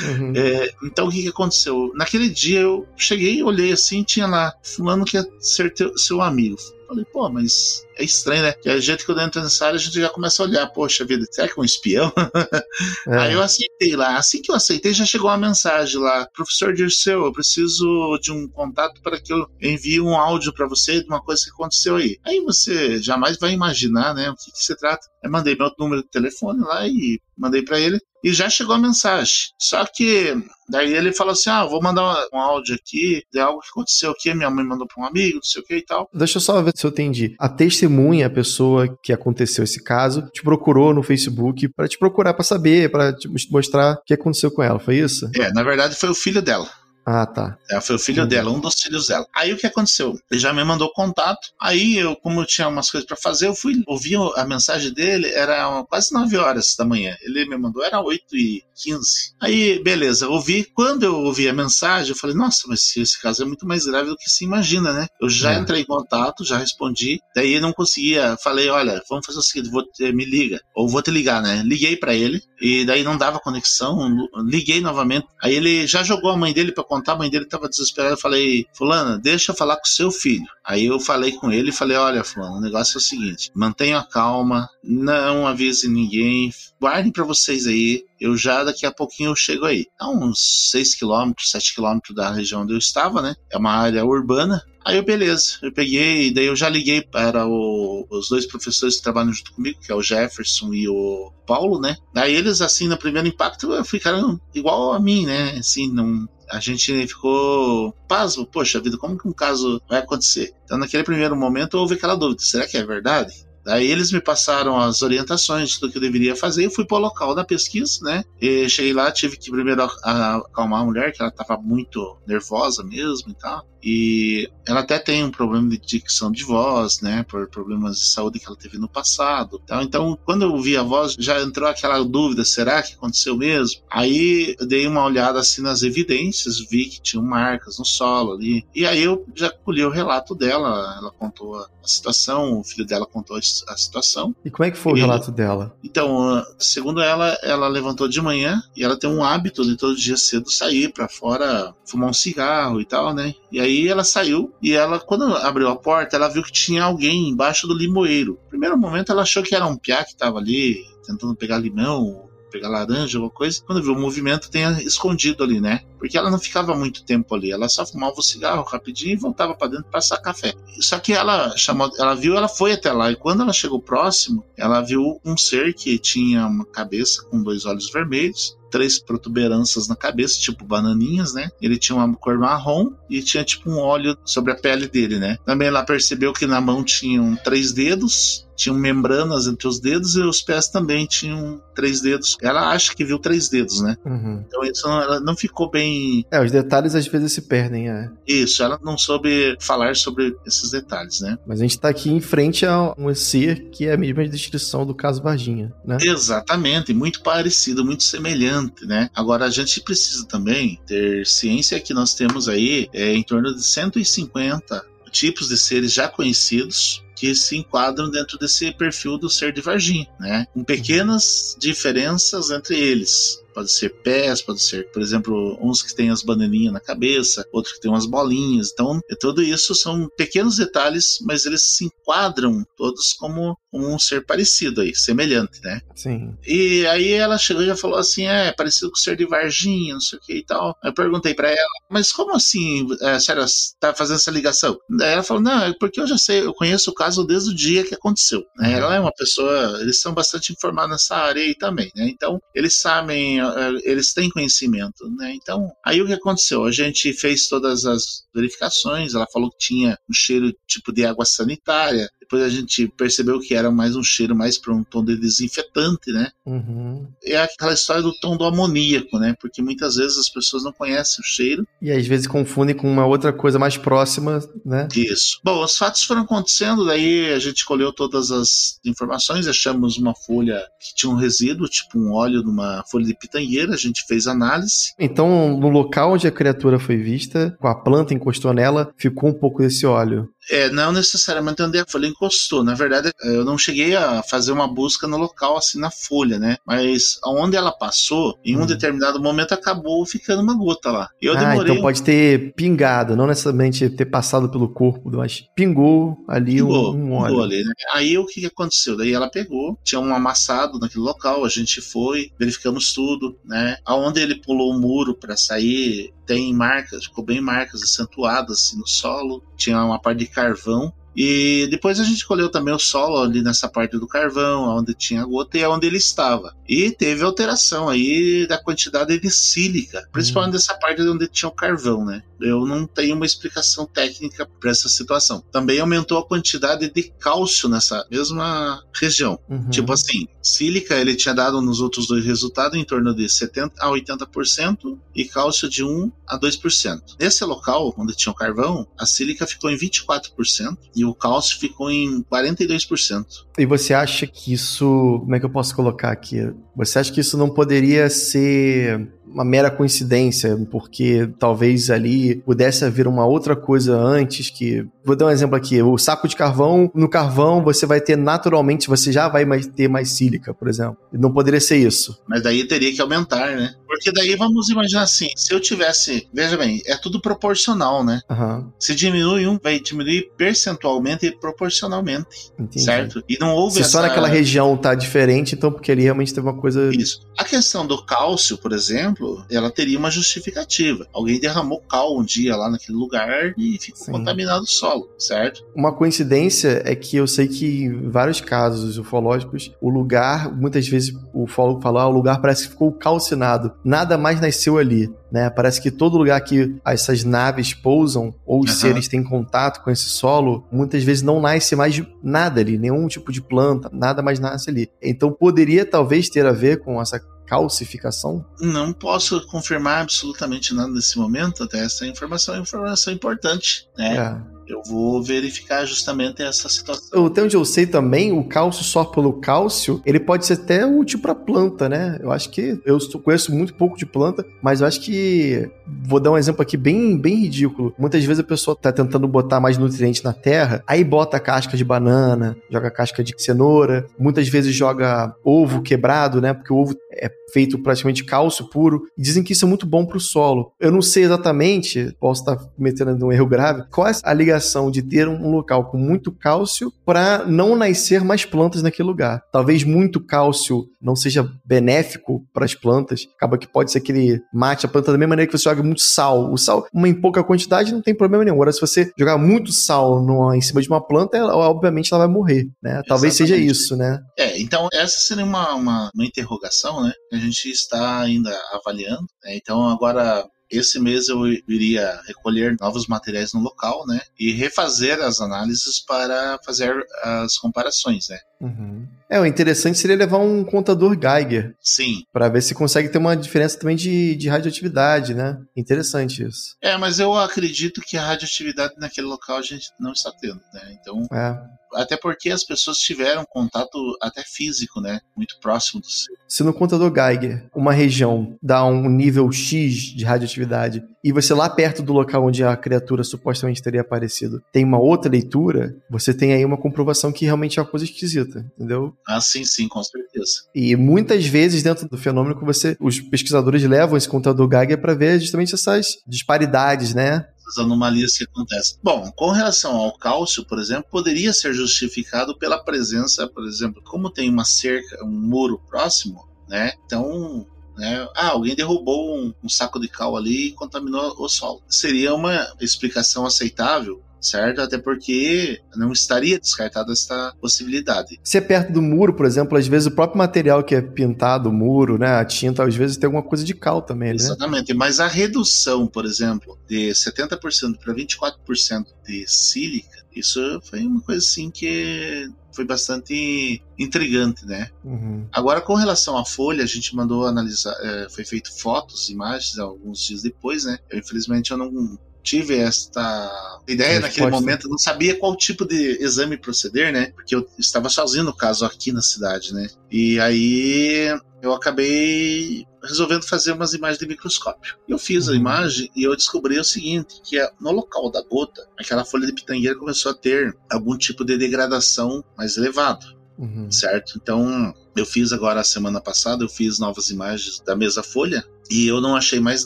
Uhum. É, então o que, que aconteceu? Naquele dia eu cheguei, olhei assim, tinha lá, fulano que é ser teu, seu amigo. Falei, pô, mas é estranho, né? Que a gente, quando entra nessa área, a gente já começa a olhar, poxa vida, será que é um espião? É. Aí eu aceitei lá. Assim que eu aceitei, já chegou uma mensagem lá. Professor Dirceu, eu preciso de um contato para que eu envie um áudio para você de uma coisa que aconteceu aí. Aí você jamais vai imaginar, né, o que, que se trata. Eu mandei meu número de telefone lá e mandei para ele e já chegou a mensagem. Só que daí ele falou assim: Ah, vou mandar um áudio aqui de algo que aconteceu aqui. Minha mãe mandou para um amigo, não sei o que e tal. Deixa eu só ver se eu entendi. A testemunha testemunha, a pessoa que aconteceu esse caso, te procurou no Facebook para te procurar para saber, para te mostrar o que aconteceu com ela, foi isso? É, na verdade foi o filho dela. Ah, tá. Ela foi o filho dela, um dos filhos dela. Aí o que aconteceu? Ele já me mandou contato. Aí eu, como eu tinha umas coisas para fazer, eu fui ouvir a mensagem dele, era quase 9 horas da manhã. Ele me mandou, era 8 e 15. Aí, beleza, ouvi. Quando eu ouvi a mensagem, eu falei, nossa, mas esse caso é muito mais grave do que se imagina, né? Eu já é. entrei em contato, já respondi. Daí não conseguia. Falei, olha, vamos fazer o seguinte, vou, me liga. Ou vou te ligar, né? Liguei para ele. E daí não dava conexão. Liguei novamente. Aí ele já jogou a mãe dele para contar, a mãe dele tava desesperada. Eu falei, Fulana, deixa eu falar com seu filho. Aí eu falei com ele e falei: Olha, Fulano, o negócio é o seguinte: mantenha a calma, não avise ninguém, guardem para vocês aí. Eu já daqui a pouquinho eu chego aí. É uns 6 km, 7 km da região onde eu estava, né? É uma área urbana. Aí eu, beleza, eu peguei, daí eu já liguei para o, os dois professores que trabalham junto comigo, que é o Jefferson e o Paulo, né? Daí eles, assim, no primeiro impacto, ficaram igual a mim, né? Assim, não, a gente ficou pasmo, poxa vida, como que um caso vai acontecer? Então, naquele primeiro momento, houve aquela dúvida: será que é verdade? Daí eles me passaram as orientações do que eu deveria fazer. Eu fui para o local da pesquisa, né? E cheguei lá, tive que primeiro acalmar a mulher, que ela estava muito nervosa mesmo e tal. E ela até tem um problema de dicção de voz, né? Por problemas de saúde que ela teve no passado. Então, então quando eu vi a voz, já entrou aquela dúvida: será que aconteceu mesmo? Aí eu dei uma olhada assim nas evidências, vi que tinham marcas no solo ali. E aí eu já colhi o relato dela. Ela contou a situação, o filho dela contou a situação. E como é que foi e, o relato dela? Então, segundo ela, ela levantou de manhã e ela tem um hábito de todo dia cedo sair para fora, fumar um cigarro e tal, né? E aí ela saiu e ela, quando abriu a porta, ela viu que tinha alguém embaixo do limoeiro. No primeiro momento ela achou que era um piá que estava ali tentando pegar limão, pegar laranja, alguma coisa. Quando viu o movimento, tenha escondido ali, né? Porque ela não ficava muito tempo ali. Ela só fumava o cigarro rapidinho e voltava para dentro para passar café. Só que ela chamou, ela viu, ela foi até lá. E quando ela chegou próximo, ela viu um ser que tinha uma cabeça com dois olhos vermelhos três protuberâncias na cabeça, tipo bananinhas, né? Ele tinha uma cor marrom e tinha tipo um óleo sobre a pele dele, né? Também ela percebeu que na mão tinham três dedos tinham membranas entre os dedos e os pés também tinham três dedos. Ela acha que viu três dedos, né? Uhum. Então isso não, ela não ficou bem. É, os detalhes às vezes se perdem, é. Isso, ela não soube falar sobre esses detalhes, né? Mas a gente tá aqui em frente a um ser que é a mesma descrição do caso Varginha, né? Exatamente, muito parecido, muito semelhante, né? Agora a gente precisa também ter ciência que nós temos aí é, em torno de 150 tipos de seres já conhecidos que se enquadram dentro desse perfil do ser de Varginha, né? Com pequenas diferenças entre eles pode ser pés, pode ser, por exemplo, uns que têm as bananinhas na cabeça, outros que têm umas bolinhas. Então, é tudo isso são pequenos detalhes, mas eles se enquadram todos como, como um ser parecido aí, semelhante, né? Sim. E aí ela chegou e já falou assim: é, parecido com o ser de Varginha, não sei o que e tal. Eu perguntei para ela, mas como assim, é, sério, tá fazendo essa ligação? Daí ela falou: não, é porque eu já sei, eu conheço o caso desde o dia que aconteceu. Né? Uhum. Ela é uma pessoa, eles são bastante informados nessa área aí também, né? Então, eles sabem é, eles têm conhecimento, né? Então, aí o que aconteceu? A gente fez todas as verificações, ela falou que tinha um cheiro tipo de água sanitária, depois a gente percebeu que era mais um cheiro mais para um tom de desinfetante, né? Uhum. É aquela história do tom do amoníaco, né? Porque muitas vezes as pessoas não conhecem o cheiro. E às vezes confundem com uma outra coisa mais próxima, né? Isso. Bom, os fatos foram acontecendo, daí a gente colheu todas as informações, achamos uma folha que tinha um resíduo, tipo um óleo numa folha de pitangueira, a gente fez análise. Então, no local onde a criatura foi vista, com a planta encostou nela, ficou um pouco desse óleo. É, não necessariamente onde a folha encostou. Na verdade, eu não cheguei a fazer uma busca no local, assim, na folha, né? Mas onde ela passou, em um hum. determinado momento acabou ficando uma gota lá. Eu ah, demorei. Então pode ter pingado, não necessariamente ter passado pelo corpo, mas pingou ali pingou, um, um óleo. Ali, né? Aí o que, que aconteceu? Daí ela pegou, tinha um amassado naquele local, a gente foi, verificamos tudo, né? Aonde ele pulou o muro para sair, tem marcas, ficou bem marcas acentuadas assim, no solo, tinha uma parte de carvão E depois a gente colheu também o solo ali nessa parte do carvão, onde tinha gota e onde ele estava. E teve alteração aí da quantidade de sílica, principalmente hum. nessa parte onde tinha o carvão, né? Eu não tenho uma explicação técnica para essa situação. Também aumentou a quantidade de cálcio nessa mesma região. Uhum. Tipo assim, sílica ele tinha dado nos outros dois resultados em torno de 70 a 80% e cálcio de 1 a 2%. Nesse local onde tinha o carvão, a sílica ficou em 24% e o cálcio ficou em 42%. E você acha que isso, como é que eu posso colocar aqui? Você acha que isso não poderia ser uma mera coincidência, porque talvez ali pudesse haver uma outra coisa antes que. Vou dar um exemplo aqui: o saco de carvão, no carvão você vai ter naturalmente, você já vai ter mais sílica, por exemplo. Não poderia ser isso. Mas daí teria que aumentar, né? Porque daí vamos imaginar assim: se eu tivesse. Veja bem, é tudo proporcional, né? Uhum. Se diminui um, vai diminuir percentualmente e proporcionalmente. Entendi. Certo? E não houve. Se essa... só naquela região tá diferente, então porque ali realmente teve uma coisa. Isso. A questão do cálcio, por exemplo, ela teria uma justificativa. Alguém derramou cal um dia lá naquele lugar e ficou Sim. contaminado o solo, certo? Uma coincidência é que eu sei que em vários casos ufológicos, o lugar, muitas vezes o ufólogo fala, ah, o lugar parece que ficou calcinado. Nada mais nasceu ali. Né? Parece que todo lugar que essas naves pousam ou os uhum. seres têm contato com esse solo, muitas vezes não nasce mais nada ali, nenhum tipo de planta, nada mais nasce ali. Então poderia talvez ter a ver com essa calcificação? Não posso confirmar absolutamente nada nesse momento, até essa informação é informação importante, né? É. Eu vou verificar justamente essa situação. Até onde eu sei também, o cálcio só pelo cálcio, ele pode ser até útil para planta, né? Eu acho que eu conheço muito pouco de planta, mas eu acho que vou dar um exemplo aqui bem, bem ridículo. Muitas vezes a pessoa tá tentando botar mais nutrientes na terra, aí bota casca de banana, joga casca de cenoura, muitas vezes joga ovo quebrado, né? Porque o ovo é feito praticamente cálcio puro. E dizem que isso é muito bom para o solo. Eu não sei exatamente, posso estar cometendo um erro grave, qual é a ligação de ter um local com muito cálcio para não nascer mais plantas naquele lugar. Talvez muito cálcio não seja benéfico para as plantas, acaba que pode ser que ele mate a planta da mesma maneira que você joga muito sal. O sal, uma em pouca quantidade, não tem problema nenhum. Agora, se você jogar muito sal numa, em cima de uma planta, ela, obviamente ela vai morrer, né? Talvez Exatamente. seja isso, né? É, então essa seria uma, uma, uma interrogação, né? Que a gente está ainda avaliando. Né? Então agora esse mês eu iria recolher novos materiais no local, né? E refazer as análises para fazer as comparações, né? Uhum. É, o interessante seria levar um contador Geiger. Sim. Para ver se consegue ter uma diferença também de, de radioatividade, né? Interessante isso. É, mas eu acredito que a radioatividade naquele local a gente não está tendo, né? Então. É. Até porque as pessoas tiveram contato até físico, né? Muito próximo do seu. Se no contador Geiger uma região dá um nível X de radioatividade e você lá perto do local onde a criatura supostamente teria aparecido tem uma outra leitura, você tem aí uma comprovação que realmente é uma coisa esquisita, entendeu? Ah, sim, sim, com certeza. E muitas vezes dentro do fenômeno que você, os pesquisadores levam esse contador Geiger para ver justamente essas disparidades, né? as anomalias que acontecem. Bom, com relação ao cálcio, por exemplo, poderia ser justificado pela presença, por exemplo, como tem uma cerca, um muro próximo, né? Então, né? Ah, alguém derrubou um, um, saco de cal ali e contaminou o solo. Seria uma explicação aceitável certo? Até porque não estaria descartada essa possibilidade. Se é perto do muro, por exemplo, às vezes o próprio material que é pintado, o muro, né, a tinta, às vezes tem alguma coisa de cal também, né? Exatamente, mas a redução, por exemplo, de 70% para 24% de sílica, isso foi uma coisa assim que foi bastante intrigante, né? Uhum. Agora, com relação à folha, a gente mandou analisar, é, foi feito fotos, imagens alguns dias depois, né? Eu, infelizmente eu não tive esta ideia naquele momento, não sabia qual tipo de exame proceder, né? Porque eu estava sozinho no caso aqui na cidade, né? E aí eu acabei resolvendo fazer umas imagens de microscópio. Eu fiz uhum. a imagem e eu descobri o seguinte, que é, no local da gota, aquela folha de pitangueira começou a ter algum tipo de degradação mais elevado. Uhum. Certo? Então, eu fiz agora a semana passada, eu fiz novas imagens da mesa folha e eu não achei mais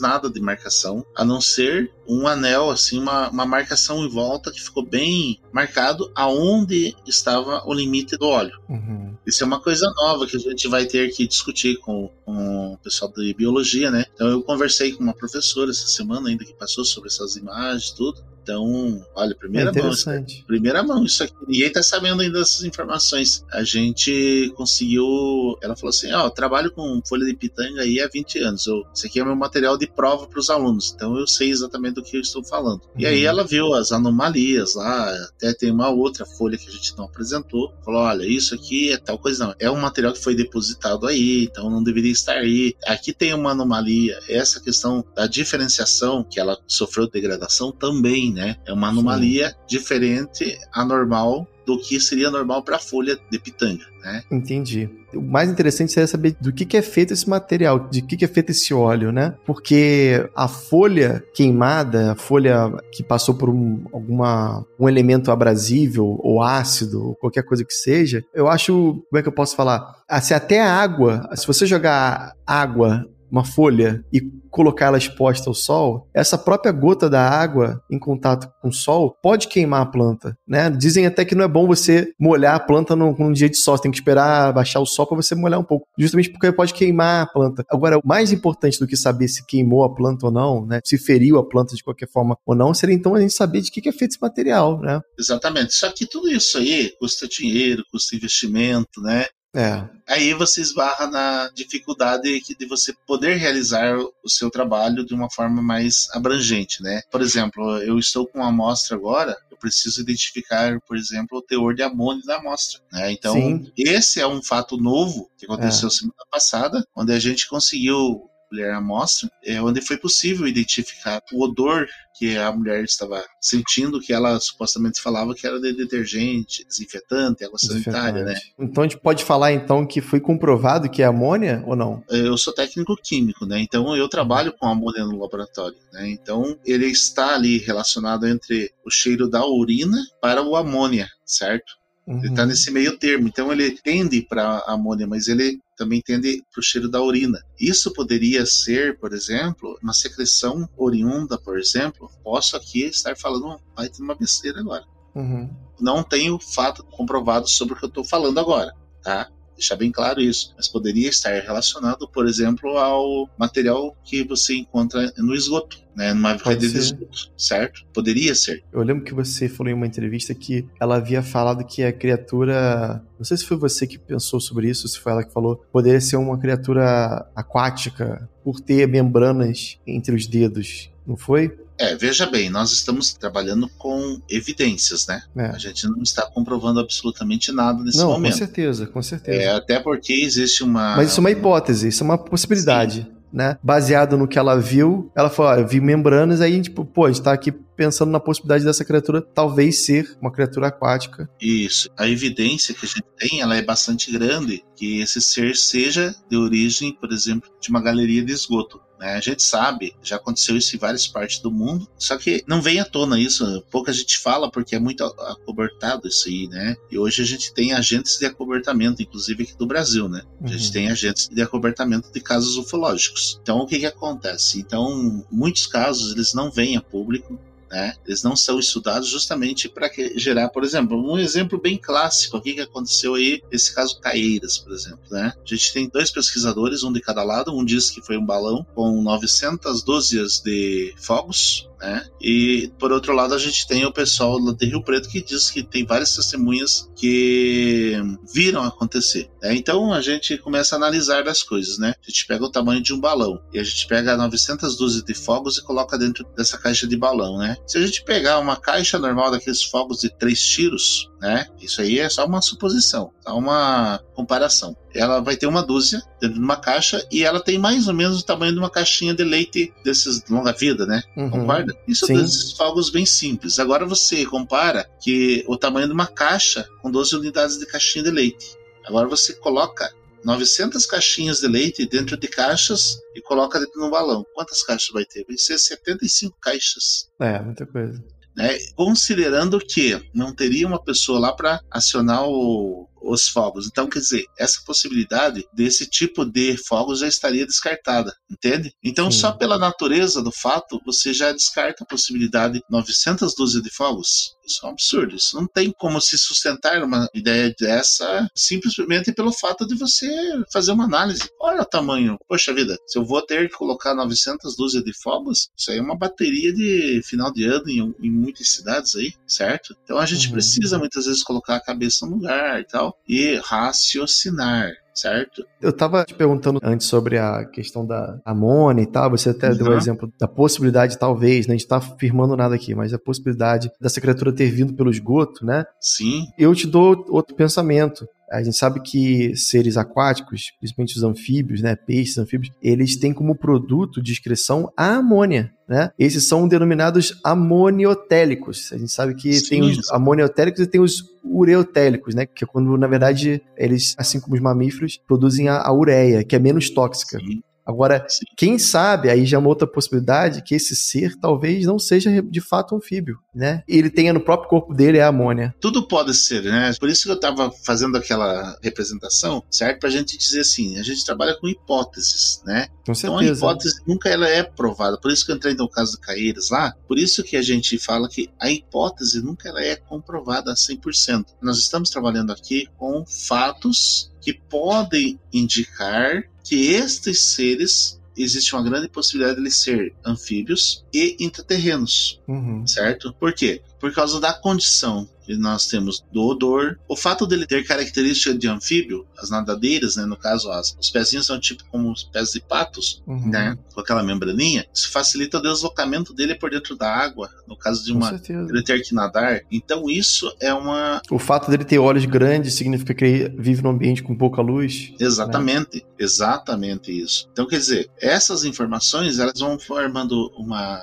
nada de marcação, a não ser um anel, assim, uma, uma marcação em volta que ficou bem marcado aonde estava o limite do óleo. Uhum. Isso é uma coisa nova que a gente vai ter que discutir com, com o pessoal de biologia, né? Então eu conversei com uma professora essa semana ainda que passou sobre essas imagens tudo. Então, olha, primeira é mão. Isso, primeira mão, isso aqui. Ninguém tá sabendo ainda dessas informações. A gente conseguiu. Ela falou assim: ó, oh, trabalho com folha de pitanga aí há 20 anos. Eu, esse aqui é meu material de prova para os alunos. Então eu sei exatamente do que eu estou falando. Uhum. E aí uhum. ela viu as anomalias lá, até tem uma outra folha que a gente não apresentou. Falou: olha, isso aqui é tal coisa, não. É um material que foi depositado aí, então não deveria estar aí. Aqui tem uma anomalia. Essa questão da diferenciação, que ela sofreu degradação também, né? É uma anomalia Sim. diferente, anormal do que seria normal para a folha de pitanga, né? Entendi. O mais interessante seria saber do que, que é feito esse material, de que, que é feito esse óleo, né? Porque a folha queimada, a folha que passou por um, alguma, um elemento abrasível ou ácido, ou qualquer coisa que seja, eu acho, como é que eu posso falar? Ah, se até a água, se você jogar água uma folha e colocar ela exposta ao sol, essa própria gota da água em contato com o sol pode queimar a planta, né? Dizem até que não é bom você molhar a planta num, num dia de sol, você tem que esperar baixar o sol para você molhar um pouco, justamente porque pode queimar a planta. Agora, o mais importante do que saber se queimou a planta ou não, né? Se feriu a planta de qualquer forma ou não, seria então a gente saber de que é feito esse material, né? Exatamente. Só que tudo isso aí custa dinheiro, custa investimento, né? É. Aí você esbarra na dificuldade de você poder realizar o seu trabalho de uma forma mais abrangente, né? Por exemplo, eu estou com uma amostra agora, eu preciso identificar, por exemplo, o teor de amônio da amostra, né? Então, Sim. esse é um fato novo que aconteceu é. semana passada, onde a gente conseguiu colher a amostra, é onde foi possível identificar o odor que a mulher estava sentindo, que ela supostamente falava que era de detergente, desinfetante, água sanitária, né? Então a gente pode falar então que foi comprovado que é amônia ou não? Eu sou técnico químico, né? Então eu trabalho com amônia no laboratório, né? Então ele está ali relacionado entre o cheiro da urina para o amônia, certo? Uhum. Ele está nesse meio termo. Então ele tende para amônia, mas ele também tende para o cheiro da urina. Isso poderia ser, por exemplo, uma secreção oriunda, por exemplo. Posso aqui estar falando vai ter uma besteira agora. Uhum. Não tenho fato comprovado sobre o que eu estou falando agora, tá? Deixar bem claro isso, mas poderia estar relacionado, por exemplo, ao material que você encontra no esgoto, né, numa rede de esgoto, certo? Poderia ser. Eu lembro que você falou em uma entrevista que ela havia falado que a criatura, não sei se foi você que pensou sobre isso, se foi ela que falou, poderia ser uma criatura aquática por ter membranas entre os dedos, não foi? É, veja bem, nós estamos trabalhando com evidências, né? É. A gente não está comprovando absolutamente nada nesse não, momento. Com certeza, com certeza. É, até porque existe uma. Mas isso é uma hipótese, isso é uma possibilidade. Sim. Né? Baseado no que ela viu, ela falou: ah, vi membranas, aí, tipo, pô, a gente tá aqui pensando na possibilidade dessa criatura talvez ser uma criatura aquática. Isso. A evidência que a gente tem, ela é bastante grande que esse ser seja de origem, por exemplo, de uma galeria de esgoto. Né? A gente sabe, já aconteceu isso em várias partes do mundo, só que não vem à tona isso, pouca gente fala porque é muito acobertado isso aí, né? E hoje a gente tem agentes de acobertamento, inclusive aqui do Brasil, né? A gente uhum. tem agentes de acobertamento de casos ufológicos. Então o que que acontece? Então, muitos casos eles não vêm a público, né? Eles não são estudados justamente para gerar, por exemplo, um exemplo bem clássico aqui que aconteceu aí, esse caso Caeiras, por exemplo, né? A gente tem dois pesquisadores, um de cada lado, um diz que foi um balão com 900 dúzias de fogos, né? E por outro lado a gente tem o pessoal de Rio Preto que diz que tem várias testemunhas que viram acontecer. Né? Então a gente começa a analisar as coisas, né? A gente pega o tamanho de um balão e a gente pega 900 dúzias de fogos e coloca dentro dessa caixa de balão, né? Se a gente pegar uma caixa normal daqueles fogos de três tiros, né? Isso aí é só uma suposição, só uma comparação. Ela vai ter uma dúzia dentro de uma caixa e ela tem mais ou menos o tamanho de uma caixinha de leite desses longa vida, né? Uhum. Concorda? Isso são esses fogos bem simples. Agora você compara que o tamanho de uma caixa com 12 unidades de caixinha de leite. Agora você coloca 900 caixinhas de leite dentro de caixas e coloca dentro de um balão. Quantas caixas vai ter? Vai ser 75 caixas. É, muita coisa. Né? Considerando que não teria uma pessoa lá para acionar o, os fogos. Então, quer dizer, essa possibilidade desse tipo de fogos já estaria descartada, entende? Então, Sim. só pela natureza do fato, você já descarta a possibilidade de 900 dúzias de fogos. Isso é um absurdo. Isso não tem como se sustentar uma ideia dessa simplesmente pelo fato de você fazer uma análise. Olha o tamanho. Poxa vida, se eu vou ter que colocar 900 dúzias de fogos, isso aí é uma bateria de final de ano em, em muitas cidades aí, certo? Então a gente uhum. precisa muitas vezes colocar a cabeça no lugar e tal e raciocinar certo? Eu tava te perguntando antes sobre a questão da amônia e tal, você até uhum. deu o exemplo da possibilidade, talvez, né? A gente tá afirmando nada aqui, mas a possibilidade dessa criatura ter vindo pelo esgoto, né? Sim. Eu te dou outro pensamento. A gente sabe que seres aquáticos, principalmente os anfíbios, né, peixes, anfíbios, eles têm como produto de excreção a amônia, né? Esses são denominados amoniotélicos. A gente sabe que Sim. tem os amoniotélicos e tem os ureotélicos, né? Que é quando, na verdade, eles, assim como os mamíferos, produzem a, a ureia, que é menos tóxica. Sim. Agora, quem sabe, aí já é uma outra possibilidade, que esse ser talvez não seja de fato anfíbio, né? Ele tenha no próprio corpo dele a amônia. Tudo pode ser, né? Por isso que eu estava fazendo aquela representação, certo? Pra gente dizer assim, a gente trabalha com hipóteses, né? Com certeza. Então a hipótese nunca ela é provada. Por isso que eu entrei no caso do Caíras lá, por isso que a gente fala que a hipótese nunca ela é comprovada a 100%. Nós estamos trabalhando aqui com fatos que podem indicar que estes seres existe uma grande possibilidade de eles ser anfíbios e intraterrenos, uhum. certo? Por quê? Por causa da condição nós temos do odor. O fato dele ter característica de anfíbio, as nadadeiras, né, no caso, as, os pezinhos são tipo como os pés de patos, uhum. né, com aquela membraninha, isso facilita o deslocamento dele por dentro da água, no caso de uma ele ter que nadar. Então isso é uma O fato dele ter olhos grandes significa que ele vive num ambiente com pouca luz. Exatamente, né? exatamente isso. Então quer dizer, essas informações elas vão formando uma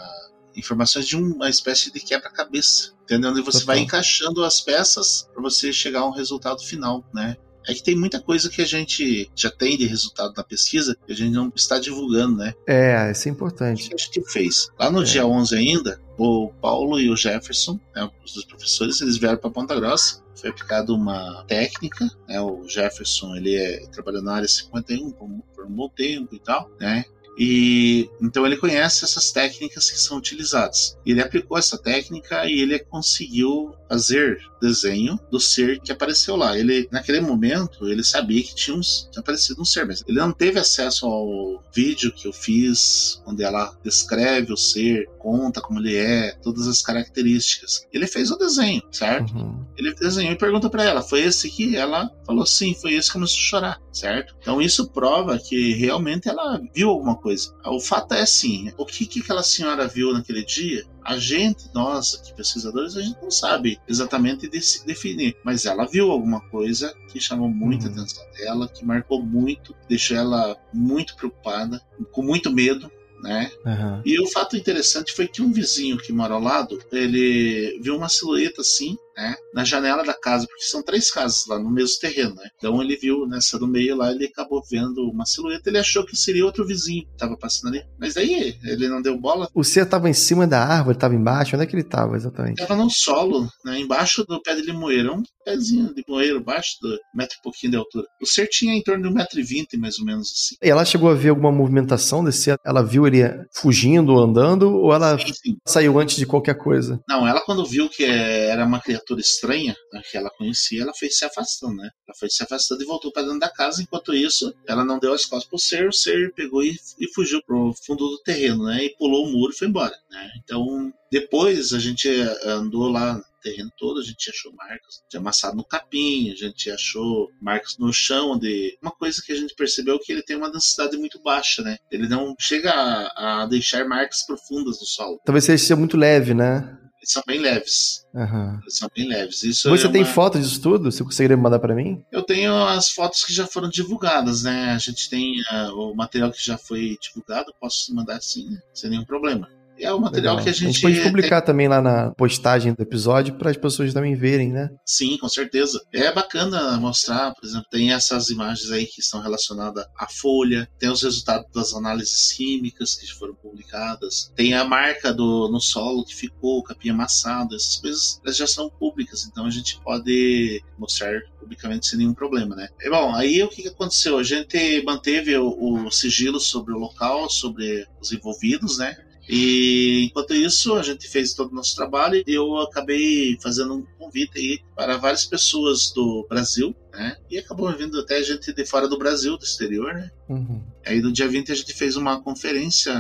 informações de uma espécie de quebra-cabeça, entendeu? Onde você vai encaixando as peças para você chegar a um resultado final, né? É que tem muita coisa que a gente já tem de resultado da pesquisa que a gente não está divulgando, né? É, isso é importante. O que a gente fez? Lá no é. dia 11 ainda, o Paulo e o Jefferson, né, os dois professores, eles vieram para Ponta Grossa. Foi aplicada uma técnica, né? O Jefferson, ele é, trabalhou na área 51 por, por um bom tempo e tal, né? E então ele conhece essas técnicas que são utilizadas. Ele aplicou essa técnica e ele conseguiu fazer desenho do ser que apareceu lá. Ele naquele momento ele sabia que tinha, uns, tinha aparecido um ser, mas ele não teve acesso ao vídeo que eu fiz, onde ela descreve o ser, conta como ele é, todas as características. Ele fez o desenho, certo? Uhum. Ele desenhou e pergunta para ela: "Foi esse que?" Ela falou: "Sim, foi esse que começou a chorar", certo? Então isso prova que realmente ela viu alguma coisa. O fato é assim: o que, que aquela senhora viu naquele dia a gente, nós, aqui, pesquisadores, a gente não sabe exatamente definir, mas ela viu alguma coisa que chamou muita uhum. atenção dela, que marcou muito, deixou ela muito preocupada, com muito medo, né? Uhum. E o fato interessante foi que um vizinho que mora ao lado, ele viu uma silhueta assim, né, na janela da casa, porque são três casas lá no mesmo terreno, né? Então ele viu nessa do meio lá, ele acabou vendo uma silhueta, ele achou que seria outro vizinho que tava passando ali. Mas aí ele não deu bola. O ser tava em cima da árvore, tava embaixo, onde é que ele tava exatamente? Tava no solo, né, embaixo do pé de limoeiro, um pezinho de limoeiro, baixo do metro e pouquinho de altura. O ser tinha em torno de um metro e vinte, mais ou menos assim. E ela chegou a ver alguma movimentação desse? Ela viu ele fugindo ou andando, ou ela sim, sim. saiu antes de qualquer coisa? Não, ela quando viu que era uma criatura estranha, né, que ela conhecia, ela foi se afastando, né? Ela foi se afastando e voltou para dentro da casa. Enquanto isso, ela não deu as costas pro ser, o ser pegou e, e fugiu pro fundo do terreno, né? E pulou o muro e foi embora, né? Então, depois a gente andou lá terreno todo, a gente achou marcas de amassado no capim, a gente achou marcas no chão de uma coisa que a gente percebeu que ele tem uma densidade muito baixa, né? Ele não chega a, a deixar marcas profundas no solo. Talvez seja muito leve, né? Eles são bem leves. Uhum. Eles são bem leves. Isso Você é tem uma... foto disso tudo? Você conseguiria mandar para mim? Eu tenho as fotos que já foram divulgadas, né? A gente tem uh, o material que já foi divulgado, posso mandar sim, sem nenhum problema. É o material Legal. que a gente. A gente pode publicar tem... também lá na postagem do episódio para as pessoas também verem, né? Sim, com certeza. É bacana mostrar, por exemplo, tem essas imagens aí que estão relacionadas à folha, tem os resultados das análises químicas que foram publicadas, tem a marca do, no solo que ficou, o capim amassado, essas coisas já são públicas, então a gente pode mostrar publicamente sem nenhum problema, né? E, bom, aí o que, que aconteceu? A gente manteve o, o sigilo sobre o local, sobre os envolvidos, né? E enquanto isso, a gente fez todo o nosso trabalho e eu acabei fazendo um convite aí para várias pessoas do Brasil, né? E acabou vindo até gente de fora do Brasil, do exterior, né? Uhum. Aí no dia 20 a gente fez uma conferência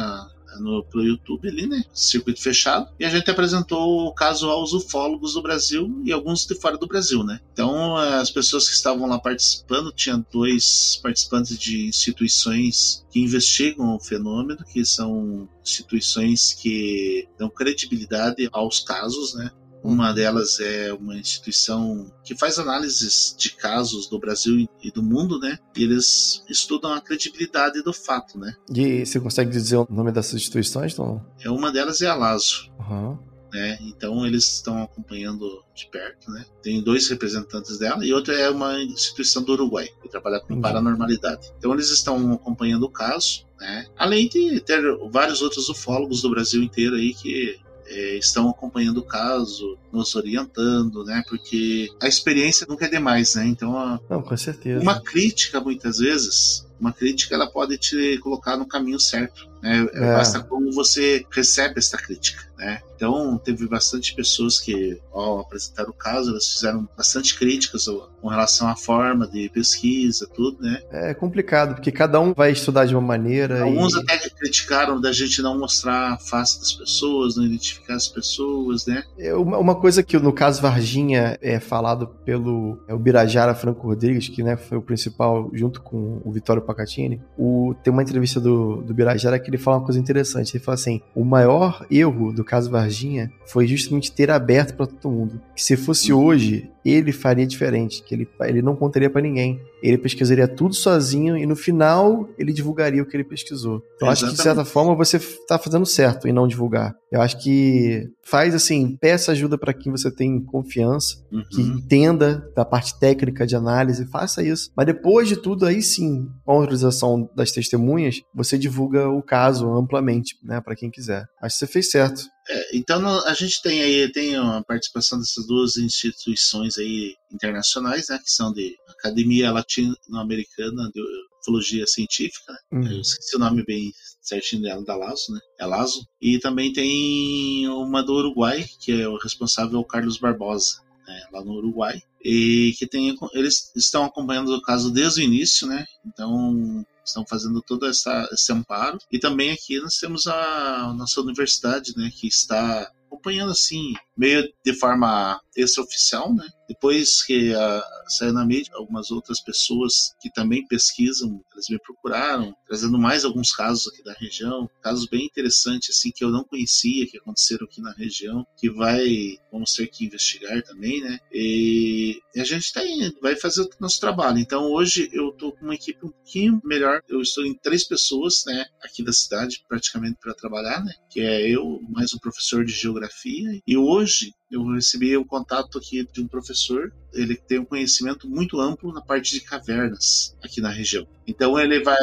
no, pelo YouTube ali, né? Circuito fechado. E a gente apresentou o caso aos ufólogos do Brasil e alguns de fora do Brasil, né? Então, as pessoas que estavam lá participando, tinha dois participantes de instituições que investigam o fenômeno, que são instituições que dão credibilidade aos casos, né? Uma delas é uma instituição que faz análises de casos do Brasil e do mundo, né? E eles estudam a credibilidade do fato, né? E você consegue dizer o nome dessas instituições, Tom? É uma delas é a LASO. Uhum. Né? Então eles estão acompanhando de perto, né? Tem dois representantes dela e outra é uma instituição do Uruguai que trabalha com uhum. paranormalidade. Então eles estão acompanhando o caso, né? Além de ter vários outros ufólogos do Brasil inteiro aí que é, estão acompanhando o caso, nos orientando, né? Porque a experiência nunca é demais, né? Então, a, Não, com certeza. Uma crítica, muitas vezes, uma crítica ela pode te colocar no caminho certo. Né? É. Basta como você recebe essa crítica. Né? Então, teve bastante pessoas que, ao apresentar o caso, elas fizeram bastante críticas com relação à forma de pesquisa, tudo, né? É complicado, porque cada um vai estudar de uma maneira. Alguns e... até criticaram da gente não mostrar a face das pessoas, não identificar as pessoas, né? É uma, coisa que, no caso Varginha, é falado pelo é o Birajara Franco Rodrigues, que né, foi o principal, junto com o Vitório Pacatini, o, tem uma entrevista do, do Birajara que ele fala uma coisa interessante. Ele fala assim: o maior erro do caso Varginha foi justamente ter aberto para todo mundo. Que se fosse hoje, ele faria diferente, que ele, ele não contaria para ninguém. Ele pesquisaria tudo sozinho e no final ele divulgaria o que ele pesquisou. Então acho que de certa forma você está fazendo certo em não divulgar. Eu acho que faz assim, peça ajuda para quem você tem confiança, uhum. que entenda da parte técnica de análise, faça isso. Mas depois de tudo, aí sim, com a autorização das testemunhas, você divulga o caso amplamente, né, para quem quiser. Acho que você fez certo. É, então a gente tem aí tem a participação dessas duas instituições aí internacionais, né, que são de Academia Latino-Americana de Ufologia Científica, né? uhum. eu esqueci o nome bem certinho dela, da Lazo, né, é Lazo, e também tem uma do Uruguai, que é o responsável é o Carlos Barbosa, né, lá no Uruguai, e que tem eles estão acompanhando o caso desde o início, né, então estão fazendo todo essa, esse amparo. E também aqui nós temos a, nossa universidade, né, que está acompanhando assim, meio de forma extraoficial, né? Depois que a, saiu na mídia, algumas outras pessoas que também pesquisam, elas me procuraram, trazendo mais alguns casos aqui da região, casos bem interessantes, assim, que eu não conhecia, que aconteceram aqui na região, que vai, vamos ter que investigar também, né? E, e a gente tá indo, vai fazer o nosso trabalho. Então, hoje eu tô com uma equipe um pouquinho melhor, eu estou em três pessoas, né, aqui da cidade, praticamente para trabalhar, né? Que é eu, mais um professor de geografia, e hoje eu recebi o um contato aqui de um professor, ele tem um conhecimento muito amplo na parte de cavernas aqui na região. Então ele vai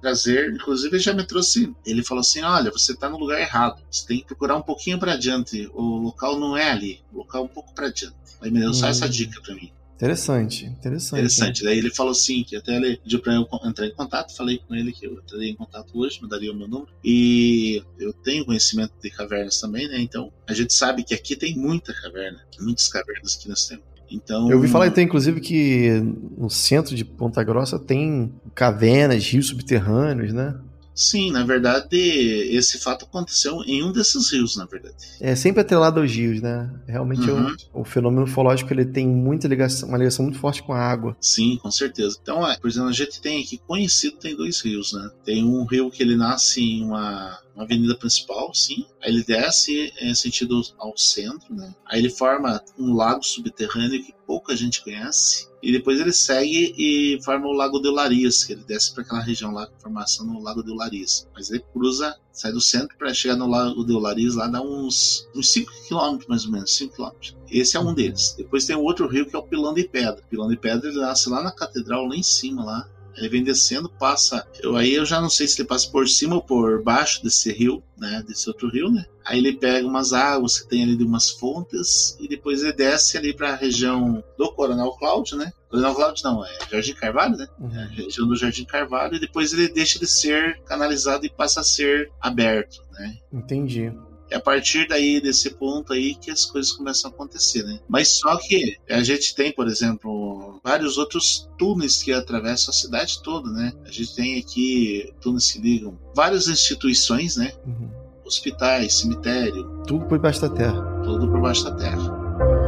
trazer, inclusive ele já me trouxe, ele falou assim: "Olha, você está no lugar errado. Você tem que procurar um pouquinho para adiante. O local não é ali, o local é um pouco para adiante". Aí me deu só essa hum. dica para mim. Interessante, interessante. Interessante. Daí ele falou assim, que até ele pediu pra eu entrar em contato, falei com ele que eu entraria em contato hoje, me daria o meu número. E eu tenho conhecimento de cavernas também, né? Então a gente sabe que aqui tem muita caverna, muitas cavernas que nós temos. Então, eu ouvi falar então, inclusive que no centro de Ponta Grossa tem cavernas, rios subterrâneos, né? Sim, na verdade, esse fato aconteceu em um desses rios, na verdade. É sempre atrelado aos rios, né? Realmente uhum. o, o, fenômeno ufológico ele tem muita ligação, uma ligação muito forte com a água. Sim, com certeza. Então, é, por exemplo, a gente tem aqui conhecido tem dois rios, né? Tem um rio que ele nasce em uma uma avenida principal, sim. Aí ele desce em sentido ao centro, né? Aí ele forma um lago subterrâneo que pouca gente conhece. E depois ele segue e forma o Lago de Larias, que ele desce para aquela região lá, formação no Lago de Larias. Mas ele cruza, sai do centro para chegar no Lago de Larias, lá dá uns, uns 5 km mais ou menos, 5 km. Esse é um deles. Depois tem outro rio que é o Pilão de Pedra. Pilão de Pedra ele nasce lá na catedral, lá em cima, lá. Ele vem descendo, passa. Eu, aí eu já não sei se ele passa por cima ou por baixo desse rio, né? Desse outro rio, né? Aí ele pega umas águas que tem ali de umas fontes e depois ele desce ali para a região do Coronel Cláudio, né? Coronel Cláudio não, é Jardim Carvalho, né? Uhum. É região do Jardim Carvalho e depois ele deixa de ser canalizado e passa a ser aberto, né? Entendi. É a partir daí, desse ponto aí, que as coisas começam a acontecer, né? Mas só que a gente tem, por exemplo, vários outros túneis que atravessam a cidade toda, né? A gente tem aqui túneis que ligam várias instituições, né? Uhum. Hospitais, cemitério. Tudo por baixo da terra. Tudo por baixo da terra.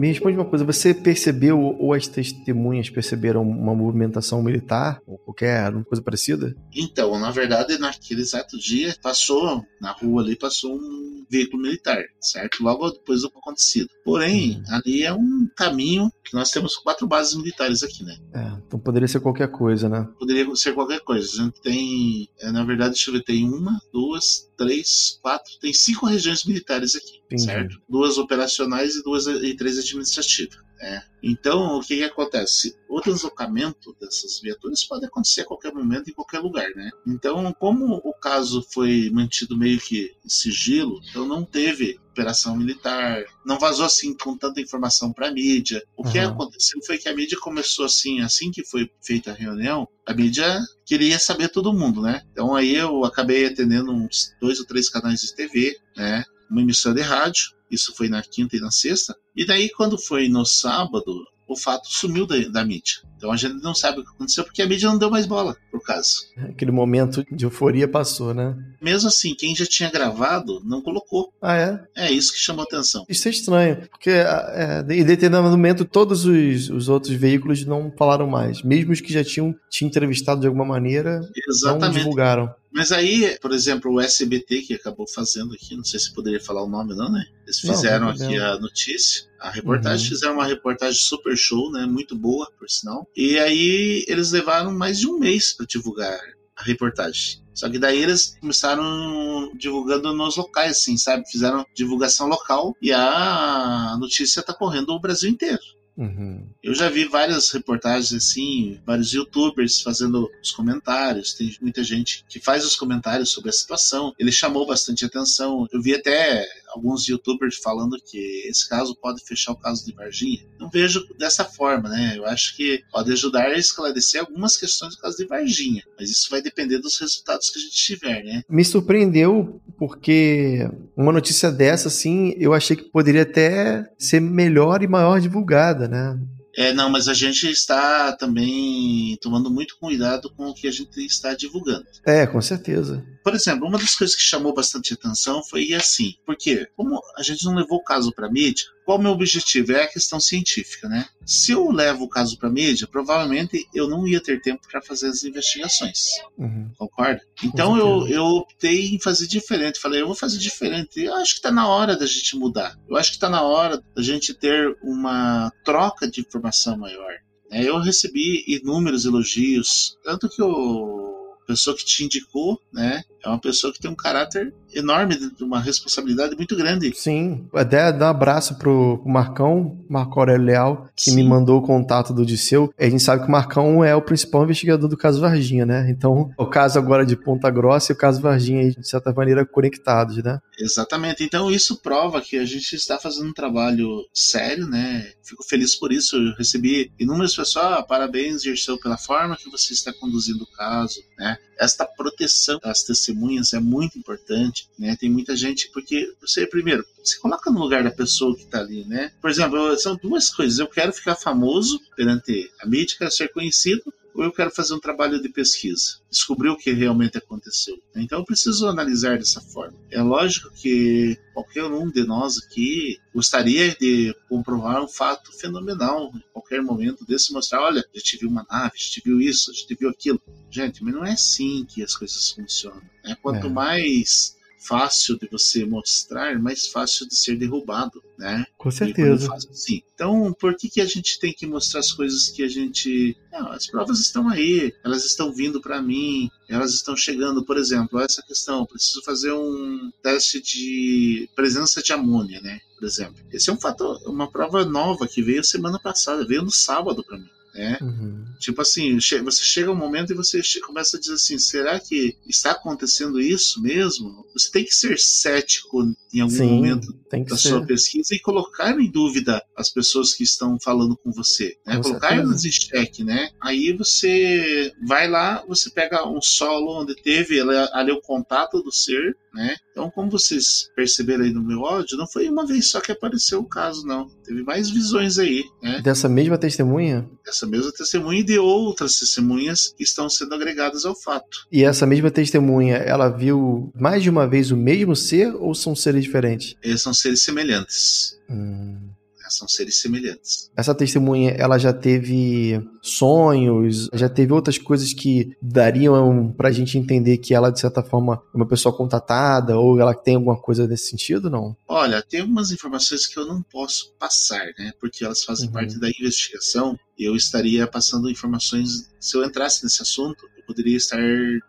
Me responde uma coisa, você percebeu ou as testemunhas perceberam uma movimentação militar ou qualquer coisa parecida? Então, na verdade, naquele exato dia passou na rua ali passou um veículo militar, certo? Logo depois do acontecido. Porém, ali é um caminho que nós temos quatro bases militares aqui, né? É, então poderia ser qualquer coisa, né? Poderia ser qualquer coisa. A gente tem, é, na verdade, deixa eu ver, tem uma, duas, três, quatro, tem cinco regiões militares aqui, Entendi. certo? Duas operacionais e duas e três administrativas. É. Então, o que, que, acontece? O deslocamento dessas viaturas pode acontecer a qualquer momento, em qualquer lugar, né? Então, como o caso foi mantido meio que em sigilo, então não teve operação militar, não vazou assim com tanta informação para a mídia. O uhum. que aconteceu foi que a mídia começou assim, assim que foi feita a reunião, a mídia queria saber todo mundo, né? Então aí eu acabei atendendo uns dois ou três canais de TV, né? Uma emissora de rádio, isso foi na quinta e na sexta. E daí, quando foi no sábado, o fato sumiu da, da, mídia. Então a gente não sabe o que aconteceu porque a mídia não deu mais bola pro caso. Aquele momento de euforia passou, né? Mesmo assim, quem já tinha gravado não colocou. Ah, é? É isso que chamou atenção. Isso é estranho, porque é, em determinado momento todos os, os outros veículos não falaram mais. Mesmo os que já tinham te entrevistado de alguma maneira, Exatamente. não divulgaram. Mas aí, por exemplo, o SBT que acabou fazendo aqui, não sei se poderia falar o nome não, né? Eles fizeram não, aqui a notícia, a reportagem, uhum. fizeram uma reportagem super show, né? Muito boa, por sinal. E aí eles levaram mais de um mês para divulgar a reportagem. Só que daí eles começaram divulgando nos locais, assim, sabe? Fizeram divulgação local e a notícia tá correndo o Brasil inteiro. Uhum. Eu já vi várias reportagens assim, vários youtubers fazendo os comentários. Tem muita gente que faz os comentários sobre a situação. Ele chamou bastante atenção. Eu vi até alguns youtubers falando que esse caso pode fechar o caso de Varginha. Não vejo dessa forma, né? Eu acho que pode ajudar a esclarecer algumas questões do caso de Varginha, mas isso vai depender dos resultados que a gente tiver, né? Me surpreendeu porque uma notícia dessa, assim, eu achei que poderia até ser melhor e maior divulgada, né? É, não, mas a gente está também tomando muito cuidado com o que a gente está divulgando. É, com certeza. Por exemplo, uma das coisas que chamou bastante atenção foi assim, porque como a gente não levou o caso para mídia, qual o meu objetivo? É a questão científica, né? Se eu levo o caso para mídia, provavelmente eu não ia ter tempo para fazer as investigações. Uhum. Concorda? Então eu, eu optei em fazer diferente. Falei, eu vou fazer diferente. Eu acho que está na hora da gente mudar. Eu acho que está na hora da gente ter uma troca de informação maior. É, eu recebi inúmeros elogios, tanto que o pessoa que te indicou, né, é uma pessoa que tem um caráter enorme, uma responsabilidade muito grande. Sim, até dar um abraço pro, Marcão, Marco Aurélio Leal, que Sim. me mandou o contato do Disseu. A gente sabe que o Marcão é o principal investigador do caso Varginha, né? Então, o caso agora de Ponta Grossa e o caso Varginha, de certa maneira, conectados, né? Exatamente. Então, isso prova que a gente está fazendo um trabalho sério, né? Fico feliz por isso. Eu recebi inúmeras pessoas, ah, parabéns, Dirceu, pela forma que você está conduzindo o caso, né? Esta proteção das testemunhas é muito importante, né? Tem muita gente, porque você, primeiro, se coloca no lugar da pessoa que está ali, né? Por exemplo, são duas coisas. Eu quero ficar famoso perante a mídia, quero ser conhecido, ou eu quero fazer um trabalho de pesquisa, descobrir o que realmente aconteceu. Então eu preciso analisar dessa forma. É lógico que qualquer um de nós aqui gostaria de comprovar um fato fenomenal em qualquer momento desse mostrar, olha, a gente viu uma nave, a gente viu isso, a gente viu aquilo. Gente, mas não é assim que as coisas funcionam. Né? Quanto é. mais fácil de você mostrar, mais fácil de ser derrubado, né? Com certeza. Assim. Então, por que, que a gente tem que mostrar as coisas que a gente. Não, as provas estão aí, elas estão vindo para mim, elas estão chegando. Por exemplo, essa questão, preciso fazer um teste de presença de amônia, né? Por exemplo. Esse é um fator, uma prova nova que veio semana passada, veio no sábado para mim né? Uhum. Tipo assim, você chega um momento e você começa a dizer assim, será que está acontecendo isso mesmo? Você tem que ser cético em algum Sim, momento da ser. sua pesquisa e colocar em dúvida as pessoas que estão falando com você, né? Com colocar elas em xeque, né? Aí você vai lá, você pega um solo onde teve ali, ali o contato do ser, né? Então, como vocês perceberam aí no meu áudio, não foi uma vez só que apareceu o caso, não. Teve mais visões aí, né? Dessa mesma testemunha? Dessa mesma testemunha e de outras testemunhas que estão sendo agregadas ao fato. E essa mesma testemunha, ela viu mais de uma vez o mesmo ser ou são seres diferentes? Eles são seres semelhantes. Hum são seres semelhantes. Essa testemunha, ela já teve sonhos, já teve outras coisas que dariam pra gente entender que ela, de certa forma, é uma pessoa contatada ou ela tem alguma coisa nesse sentido, não? Olha, tem algumas informações que eu não posso passar, né? Porque elas fazem uhum. parte da investigação. Eu estaria passando informações, se eu entrasse nesse assunto, poderia estar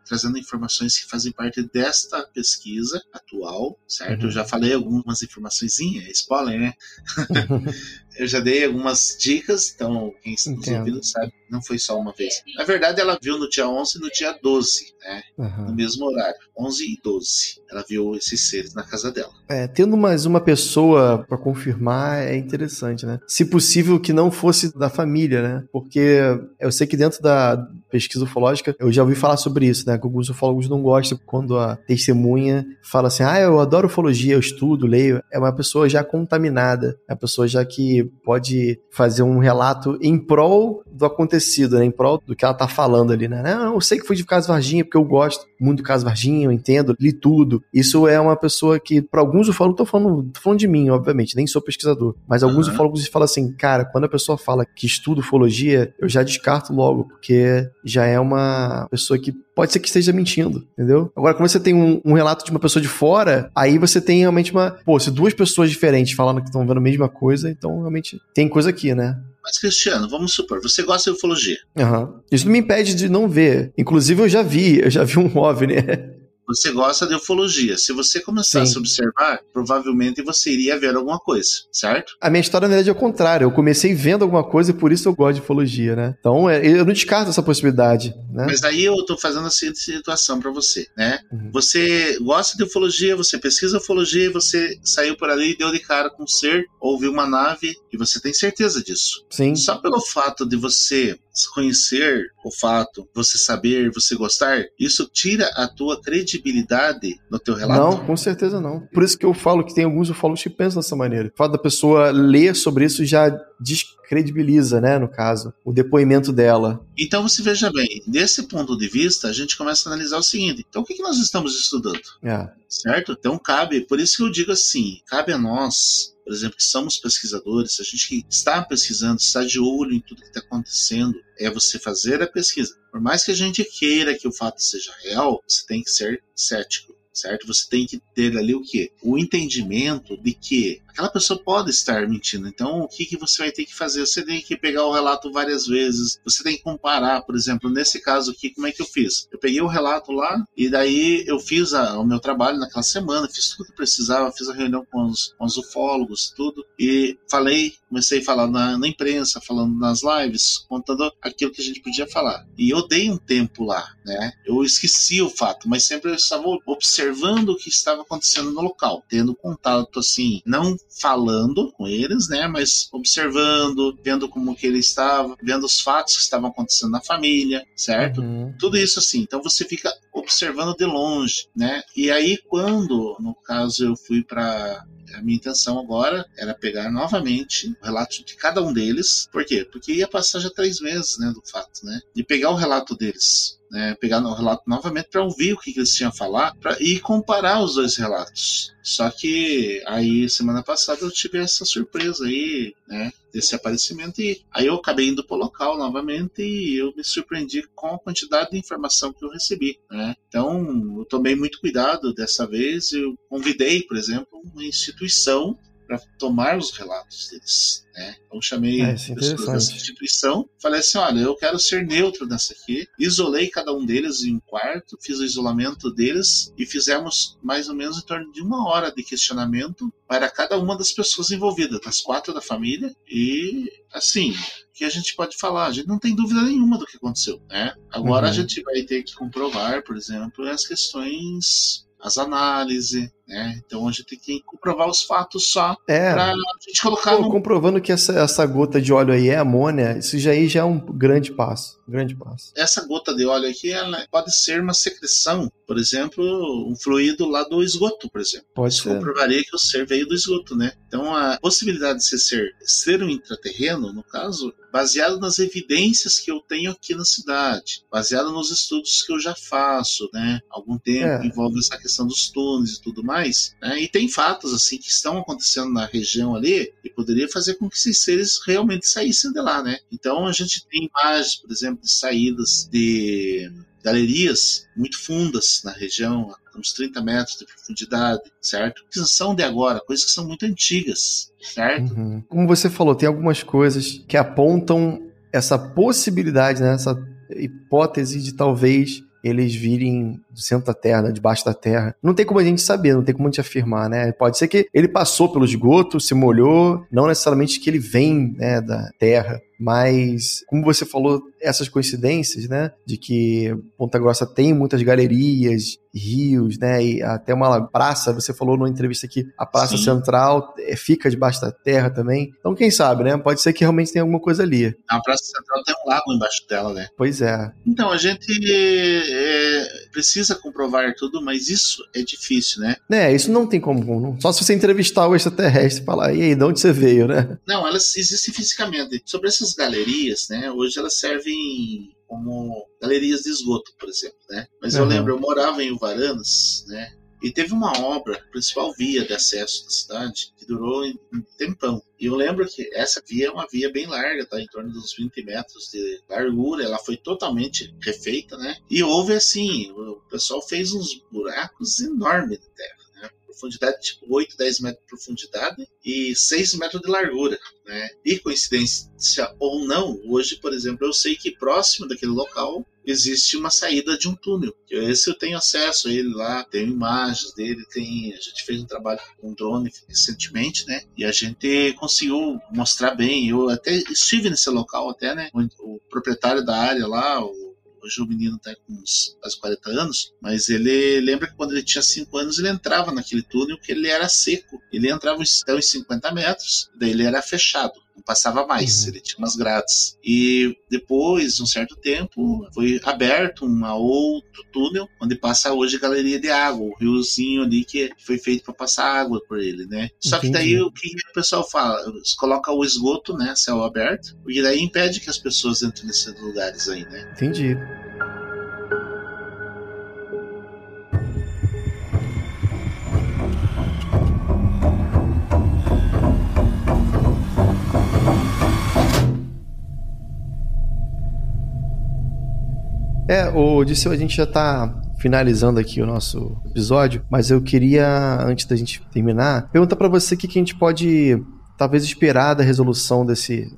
trazendo informações que fazem parte desta pesquisa atual, certo? Uhum. Eu já falei algumas informações, spoiler, né? eu já dei algumas dicas, então quem está nos ouvindo sabe, não foi só uma vez. Na verdade, ela viu no dia 11 e no dia 12, né? Uhum. No mesmo horário, 11 e 12. Ela viu esses seres na casa dela. É, tendo mais uma pessoa para confirmar é interessante, né? Se possível que não fosse da família, né? Porque eu sei que dentro da pesquisa ufológica, eu já ouvi falar sobre isso, né? Que alguns ufólogos não gostam quando a testemunha fala assim: ah, eu adoro ufologia, eu estudo, leio. É uma pessoa já contaminada, é uma pessoa já que pode fazer um relato em prol do acontecido, né? Em prol do que ela tá falando ali, né? Não, eu sei que foi de Caso Varginha porque eu gosto muito do Caso Varginha, eu entendo, li tudo. Isso é uma pessoa que, para alguns ufólogos, tô falando, tô falando de mim, obviamente, nem sou pesquisador, mas alguns uhum. ufólogos falam assim, cara, quando a pessoa fala que estuda ufologia, eu já descarto logo, porque já é uma pessoa que pode ser que esteja mentindo, entendeu? Agora, quando você tem um, um, relato de uma pessoa de fora, aí você tem realmente uma. Pô, se duas pessoas diferentes falando que estão vendo a mesma coisa, então realmente tem coisa aqui, né? Mas, Cristiano, vamos supor, você gosta de ufologia. Uhum. Isso não me impede de não ver. Inclusive, eu já vi, eu já vi um OVNI. Você gosta de ufologia. Se você começasse Sim. a observar, provavelmente você iria ver alguma coisa, certo? A minha história, na verdade, é o contrário. Eu comecei vendo alguma coisa e por isso eu gosto de ufologia, né? Então, é, eu não descarto essa possibilidade, né? Mas aí eu tô fazendo a seguinte situação para você, né? Uhum. Você gosta de ufologia, você pesquisa ufologia e você saiu por ali e deu de cara com um ser, ouviu uma nave e você tem certeza disso. Sim. Só pelo fato de você conhecer o fato, você saber, você gostar, isso tira a tua credibilidade no teu relato? Não, com certeza não. Por isso que eu falo que tem alguns ufólogos que pensam dessa maneira. O fato da pessoa ler sobre isso já descredibiliza, né, no caso, o depoimento dela. Então você veja bem, desse ponto de vista, a gente começa a analisar o seguinte: então o que, que nós estamos estudando? É. Certo? Então cabe, por isso que eu digo assim, cabe a nós por exemplo, que somos pesquisadores, a gente que está pesquisando, está de olho em tudo que está acontecendo, é você fazer a pesquisa. Por mais que a gente queira que o fato seja real, você tem que ser cético certo? Você tem que ter ali o quê? O entendimento de que aquela pessoa pode estar mentindo. Então, o que, que você vai ter que fazer? Você tem que pegar o relato várias vezes, você tem que comparar, por exemplo, nesse caso aqui, como é que eu fiz? Eu peguei o relato lá e daí eu fiz a, o meu trabalho naquela semana, fiz tudo que precisava, fiz a reunião com os, com os ufólogos, tudo, e falei, comecei a falar na, na imprensa, falando nas lives, contando aquilo que a gente podia falar. E eu dei um tempo lá, né? Eu esqueci o fato, mas sempre eu estava observando o que estava acontecendo no local, tendo contato assim, não falando com eles, né, mas observando, vendo como que ele estava, vendo os fatos que estavam acontecendo na família, certo? Uhum. Tudo isso assim. Então você fica observando de longe, né? E aí quando, no caso, eu fui para a minha intenção agora era pegar novamente o relato de cada um deles. Por quê? Porque ia passar já três meses, né, do fato, né? E pegar o relato deles né, pegar o relato novamente para ouvir o que, que, eles tinham a falar pra, e comparar os dois relatos. Só que aí, semana passada, eu tive essa surpresa aí, né, desse aparecimento, e aí eu acabei indo para o local novamente e eu me surpreendi com a quantidade de informação que eu recebi. Né? Então, eu tomei muito cuidado dessa vez, eu convidei, por exemplo, uma instituição para tomar os relatos deles. Né? Então chamei é, é pessoas dessa instituição, falei assim, olha, eu quero ser neutro nessa aqui, isolei cada um deles em um quarto, fiz o isolamento deles e fizemos mais ou menos em torno de uma hora de questionamento para cada uma das pessoas envolvidas, das quatro da família e assim, o que a gente pode falar? A gente não tem dúvida nenhuma do que aconteceu, né? Agora uhum. a gente vai ter que comprovar, por exemplo, as questões as análises, né? Então a gente tem que comprovar os fatos só é. pra gente colocar. Pô, no... Comprovando que essa, essa gota de óleo aí é amônia, isso já aí já é um grande passo. grande passo. Essa gota de óleo aqui ela pode ser uma secreção, por exemplo, um fluido lá do esgoto, por exemplo. Pode isso ser. comprovaria que o ser veio do esgoto, né? Então a possibilidade de ser, ser um intraterreno, no caso, baseado nas evidências que eu tenho aqui na cidade, baseado nos estudos que eu já faço, né? Algum tempo é. envolve essa questão dos túneis e tudo mais, né? E tem fatos assim que estão acontecendo na região ali e poderia fazer com que esses seres realmente saíssem de lá, né? Então a gente tem imagens, por exemplo, de saídas de galerias muito fundas na região, uns 30 metros de profundidade, certo? Que são de agora, coisas que são muito antigas, certo? Uhum. Como você falou, tem algumas coisas que apontam essa possibilidade, né, essa hipótese de talvez eles virem do centro da Terra, né, debaixo da Terra. Não tem como a gente saber, não tem como a gente afirmar, né? Pode ser que ele passou pelo esgoto, se molhou, não necessariamente que ele vem né, da Terra. Mas, como você falou, essas coincidências, né? De que Ponta Grossa tem muitas galerias, rios, né? E até uma praça, você falou numa entrevista aqui, a Praça Sim. Central é, fica debaixo da terra também. Então, quem sabe, né? Pode ser que realmente tenha alguma coisa ali. A Praça Central tem um lago embaixo dela, né? Pois é. Então, a gente é, precisa comprovar tudo, mas isso é difícil, né? É, isso não tem como. Só se você entrevistar o extraterrestre e falar, e aí, de onde você veio, né? Não, elas existem fisicamente. Sobre essas galerias, né? Hoje elas servem como galerias de esgoto, por exemplo, né? Mas uhum. eu lembro, eu morava em Uvaranas, né? E teve uma obra, principal via de acesso da cidade, que durou um tempão. E eu lembro que essa via é uma via bem larga, tá? Em torno dos 20 metros de largura. Ela foi totalmente refeita, né? E houve assim, o pessoal fez uns buracos enormes de terra profundidade, tipo 8, 10 metros de profundidade e 6 metros de largura. Né? E coincidência ou não, hoje, por exemplo, eu sei que próximo daquele local existe uma saída de um túnel. Esse eu tenho acesso a ele lá, tenho imagens dele, tem, a gente fez um trabalho com drone recentemente, né? E a gente conseguiu mostrar bem. Eu até estive nesse local até, né? O, proprietário da área lá, o Hoje o menino está com uns quase 40 anos, mas ele lembra que quando ele tinha 5 anos ele entrava naquele túnel que ele era seco. Ele entrava até uns 50 metros, daí ele era fechado não passava mais, uhum. ele tinha umas grades. E depois, de um certo tempo, foi aberto um outro túnel, onde passa hoje a galeria de água, o riozinho ali que foi feito para passar água por ele, né? Só Entendi. que daí o que o pessoal fala? Coloca o esgoto, né, céu aberto, porque daí impede que as pessoas entrem nesses lugares aí, né? Entendi. É, o Disseu, a gente já tá finalizando aqui o nosso episódio, mas eu queria, antes da gente terminar, perguntar para você o que, que a gente pode talvez esperar da resolução desse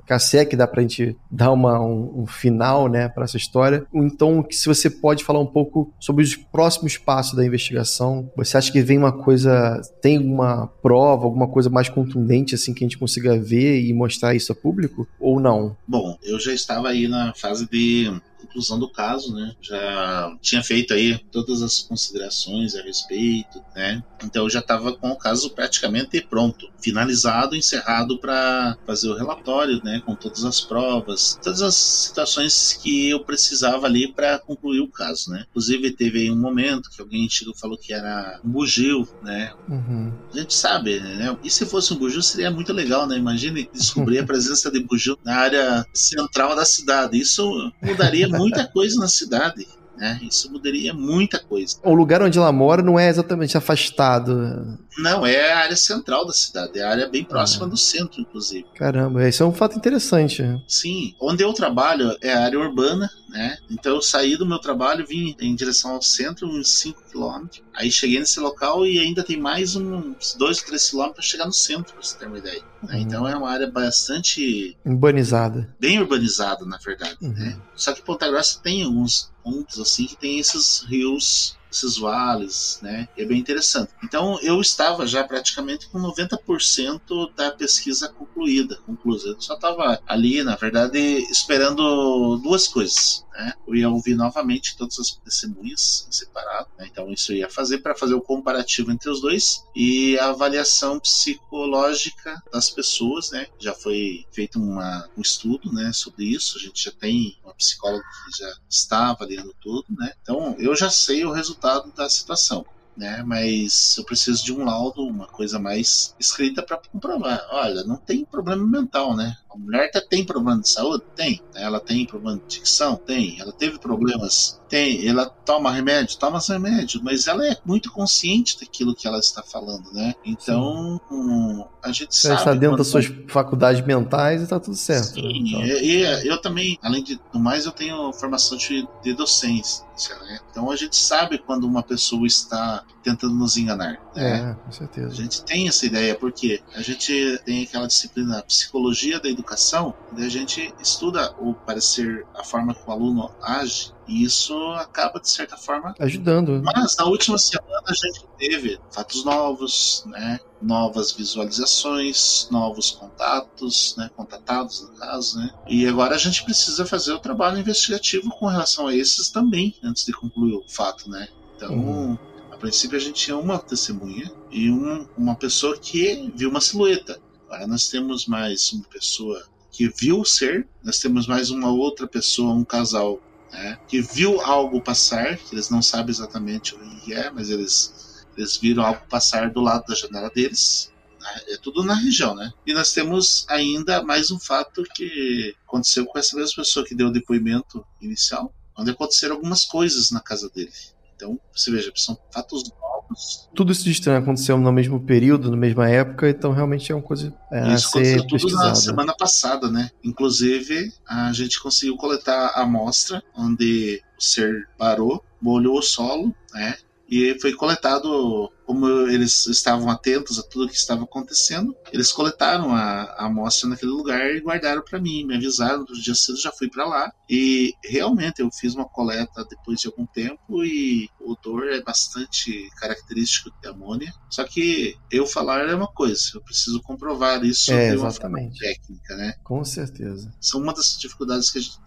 que dá pra gente dar uma, um, um final, né, para essa história. Então, se você pode falar um pouco sobre os próximos passos da investigação. Você acha que vem uma coisa, tem uma prova, alguma coisa mais contundente assim que a gente consiga ver e mostrar isso a público ou não? Bom, eu já estava aí na fase de conclusão do caso, né? Já tinha feito aí todas as considerações a respeito, né? Então eu já estava com o caso praticamente pronto, finalizado, encerrado para fazer o relatório, né? Com todas as provas, todas as situações que eu precisava ali para concluir o caso, né? Inclusive teve aí um momento que alguém chegou falou que era um bugio, né? Uhum. A gente sabe, né? E se fosse um bugio seria muito legal, né? Imagine descobrir a presença de bugio na área central da cidade. Isso mudaria muita coisa na cidade. Né? Isso mudaria muita coisa. O lugar onde ela mora não é exatamente afastado. Não, é a área central da cidade, é a área bem próxima ah. do centro, inclusive. Caramba, isso é um fato interessante. Sim, onde eu trabalho é a área urbana, né? Então eu saí do meu trabalho, vim em direção ao centro, uns 5 quilômetros. Aí cheguei nesse local e ainda tem mais uns 2, 3 quilômetros para chegar no centro, pra você ter uma ideia. Né? Uhum. Então é uma área bastante. Urbanizada. Bem urbanizada, na verdade. Uhum. Né? Só que Ponta Grossa tem alguns pontos assim que tem esses rios esses vales, né? É bem interessante. Então eu estava já praticamente com 90% da pesquisa concluída, concluída. Eu só estava ali, na verdade, esperando duas coisas. Né? Eu ia ouvir novamente todas as testemunhas separado, né? então isso eu ia fazer para fazer o comparativo entre os dois e a avaliação psicológica das pessoas, né? Já foi feito uma, um estudo, né, sobre isso. A gente já tem uma psicóloga que já está avaliando tudo, né? Então eu já sei o resultado da situação. Né, mas eu preciso de um laudo, uma coisa mais escrita para comprovar. Olha, não tem problema mental, né? A mulher tem problema de saúde? Tem. Ela tem problema de dicção? Tem. Ela teve problemas tem, ela toma remédio, toma remédio, mas ela é muito consciente daquilo que ela está falando, né? Então, a gente Você sabe. está dentro das suas faculdades mentais e está tudo certo. Sim, então. e, e, eu também, além de do mais, eu tenho formação de, de docência, né? Então a gente sabe quando uma pessoa está tentando nos enganar. Né? É, com certeza. A gente tem essa ideia, porque a gente tem aquela disciplina psicologia da educação, onde a gente estuda o parecer, a forma que o aluno age e isso acaba, de certa forma, ajudando. Mas na última semana a gente teve fatos novos, né? novas visualizações, novos contatos, né? contatados no caso. Né? E agora a gente precisa fazer o trabalho investigativo com relação a esses também, antes de concluir o fato. Né? Então. Uhum. Princípio a gente tinha uma testemunha e um, uma pessoa que viu uma silhueta. Agora nós temos mais uma pessoa que viu o ser, nós temos mais uma outra pessoa, um casal né, que viu algo passar, que eles não sabem exatamente o que é, mas eles, eles viram algo passar do lado da janela deles. Né, é tudo na região, né? E nós temos ainda mais um fato que aconteceu com essa mesma pessoa que deu o depoimento inicial, onde aconteceram algumas coisas na casa dele. Então, você veja, são fatos novos. Tudo isso de estranho aconteceu no mesmo período, na mesma época, então realmente é uma coisa é, Isso aconteceu tudo na semana passada, né? Inclusive, a gente conseguiu coletar a amostra onde o ser parou, molhou o solo, né? E foi coletado como eles estavam atentos a tudo que estava acontecendo, eles coletaram a, a amostra naquele lugar e guardaram para mim, me avisaram, do dia cedo já fui para lá e realmente eu fiz uma coleta depois de algum tempo e o odor é bastante característico de amônia, só que eu falar é uma coisa, eu preciso comprovar isso é, de uma forma técnica, né? Com certeza. São uma das dificuldades que a gente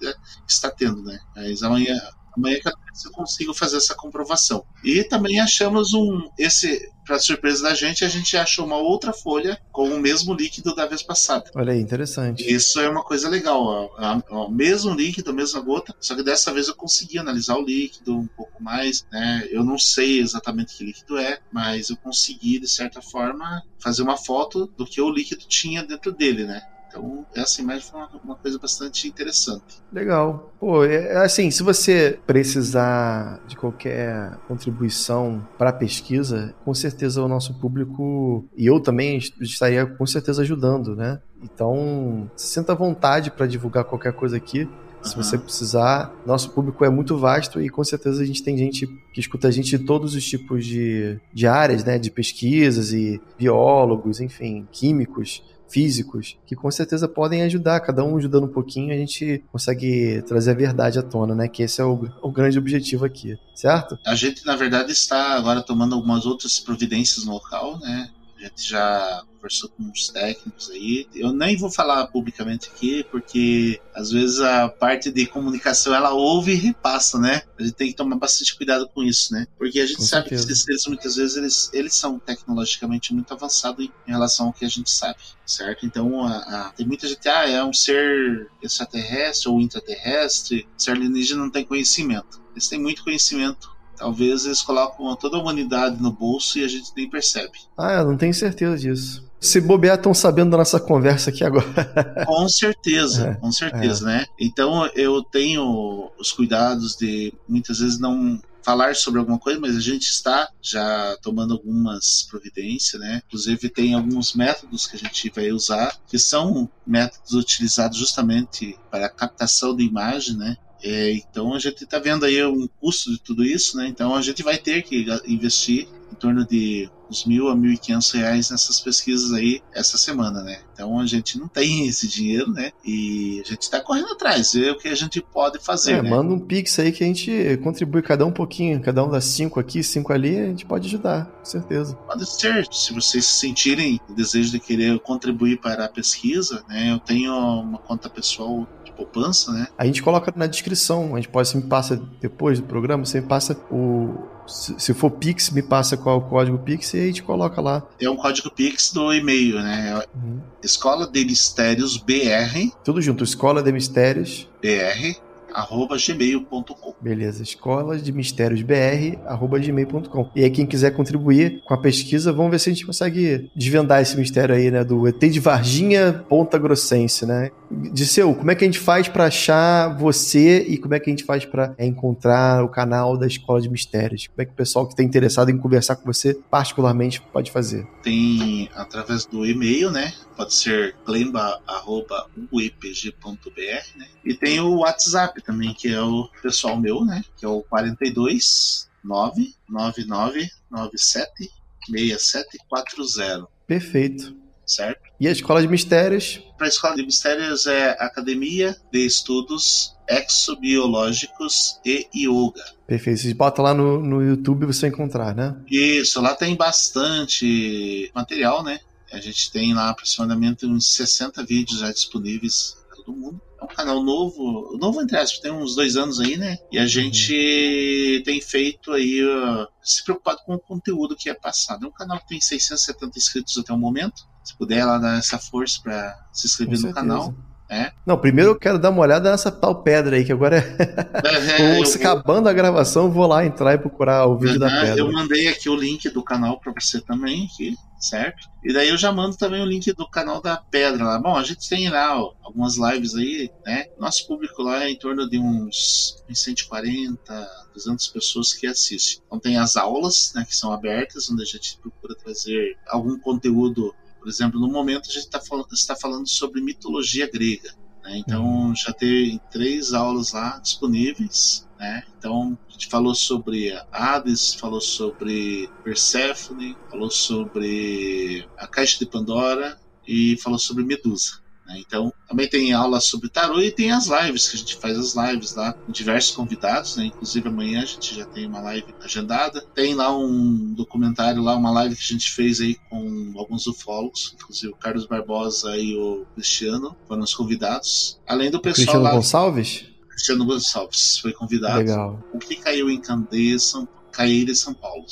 está tendo, né? Mas amanhã Amanhã eu consigo fazer essa comprovação. E também achamos um. Esse, para surpresa da gente, a gente achou uma outra folha com o mesmo líquido da vez passada. Olha aí, interessante. Isso é uma coisa legal. O mesmo líquido, a mesma gota, só que dessa vez eu consegui analisar o líquido um pouco mais. Né? Eu não sei exatamente que líquido é, mas eu consegui, de certa forma, fazer uma foto do que o líquido tinha dentro dele, né? Então, essa imagem foi uma, uma coisa bastante interessante. Legal. Pô, é, é assim, se você precisar de qualquer contribuição para a pesquisa, com certeza o nosso público e eu também estaria com certeza ajudando, né? Então, se sinta à vontade para divulgar qualquer coisa aqui. Se uhum. você precisar, nosso público é muito vasto e com certeza a gente tem gente que escuta a gente de todos os tipos de, de áreas, né? De pesquisas e biólogos, enfim, químicos físicos, que com certeza podem ajudar, cada um ajudando um pouquinho, a gente consegue trazer a verdade à tona, né? Que esse é o, o grande objetivo aqui, certo? A gente, na verdade, está agora tomando algumas outras providências no local, né? A gente já conversou com os técnicos aí. Eu nem vou falar publicamente aqui, porque às vezes a parte de comunicação ela ouve e repassa, né? A gente tem que tomar bastante cuidado com isso, né? Porque a gente Com sabe certeza. que esses seres, muitas vezes eles, eles são tecnologicamente muito avançados em, em relação ao que a gente sabe, certo? Então a- a- tem muita gente, ah, é um ser extraterrestre ou intraterrestre, ser alienígena não tem conhecimento. Eles têm muito conhecimento. Talvez eles colocam toda a humanidade no bolso e a gente nem percebe. Ah, eu não tenho certeza disso. Se bobear, estão sabendo da nossa conversa aqui agora. Com certeza, É, com certeza, né? Então eu tenho os cuidados de muitas vezes não falar sobre alguma coisa, mas a gente está já tomando algumas providências, né? Inclusive tem alguns métodos que a gente vai usar que são métodos utilizados justamente para a captação de imagem, né? É, então a gente está vendo aí um custo de tudo isso, né? Então a gente vai ter que investir em torno de uns mil a mil e quinhentos reais nessas pesquisas aí essa semana, né? Então a gente não tem esse dinheiro, né? E a gente está correndo atrás, ver o que a gente pode fazer, É, né? manda um pix aí que a gente contribui cada um pouquinho, cada um dá cinco aqui, cinco ali, a gente pode ajudar, com certeza. Pode ser, se vocês se sentirem o desejo de querer contribuir para a pesquisa, né? Eu tenho uma conta pessoal de poupança, né? A gente coloca na descrição, a gente pode, você me passa depois do programa, você me passa o. Se for Pix, me passa qual é o código Pix e a gente coloca lá. É um código Pix do e-mail, né? Uhum. Escola de Mistérios BR, Tudo junto, Escola de Mistérios. BR, arroba gmail.com. Beleza, escola de mistérios br, arroba gmail.com. E aí, quem quiser contribuir com a pesquisa, vamos ver se a gente consegue desvendar esse mistério aí, né? Do ET de Varginha Ponta Grossense, né? Disseu, como é que a gente faz pra achar você e como é que a gente faz pra é, encontrar o canal da Escola de Mistérios? Como é que o pessoal que está interessado em conversar com você, particularmente, pode fazer? Tem através do e-mail, né? Pode ser glemba.uepg.br, né? E tem o WhatsApp também, que é o pessoal meu, né? Que é o 42 99997 6740, Perfeito. certo? E a Escola de Mistérios? Para a Escola de Mistérios é Academia de Estudos Exobiológicos e Yoga. Perfeito. Vocês botam lá no, no YouTube você vai encontrar, né? Isso, lá tem bastante material, né? A gente tem lá aproximadamente uns 60 vídeos já disponíveis para todo mundo. É um canal novo, novo entre aspas, tem uns dois anos aí, né? E a gente tem feito aí, uh, se preocupado com o conteúdo que é passado. É um canal que tem 670 inscritos até o momento. Se puder lá dar essa força para se inscrever no canal. É. Não, primeiro eu quero dar uma olhada nessa tal pedra aí, que agora é. É, vou- acabando a gravação, eu vou lá entrar e procurar o vídeo da Aham, pedra. Eu mandei aqui o link do canal para você também, aqui, certo? E daí eu já mando também o link do canal da Pedra lá. Bom, a gente tem lá ó, algumas lives aí, né? Nosso público lá é em torno de uns 140, 200 pessoas que assistem. Então tem as aulas, né, que são abertas, onde a gente procura trazer algum conteúdo. Por exemplo, no momento a gente tá está falando sobre mitologia grega. né? Então já tem três aulas lá disponíveis. Né? Então a gente falou sobre Hades, falou sobre Perséfone, falou sobre a Caixa de Pandora e falou sobre Medusa. né? Então também tem aula sobre tarô e tem as lives, que a gente faz as lives lá com diversos convidados, né? Inclusive amanhã a gente já tem uma live agendada. Tem lá um documentário lá, uma live que a gente fez aí com alguns ufólogos, inclusive o Carlos Barbosa e o Cristiano foram os convidados. Além do pessoal Cristiano lá, Gonçalves? Cristiano Gonçalves foi convidado. Legal. O que caiu em Candeias, São, Caíra e São Paulo,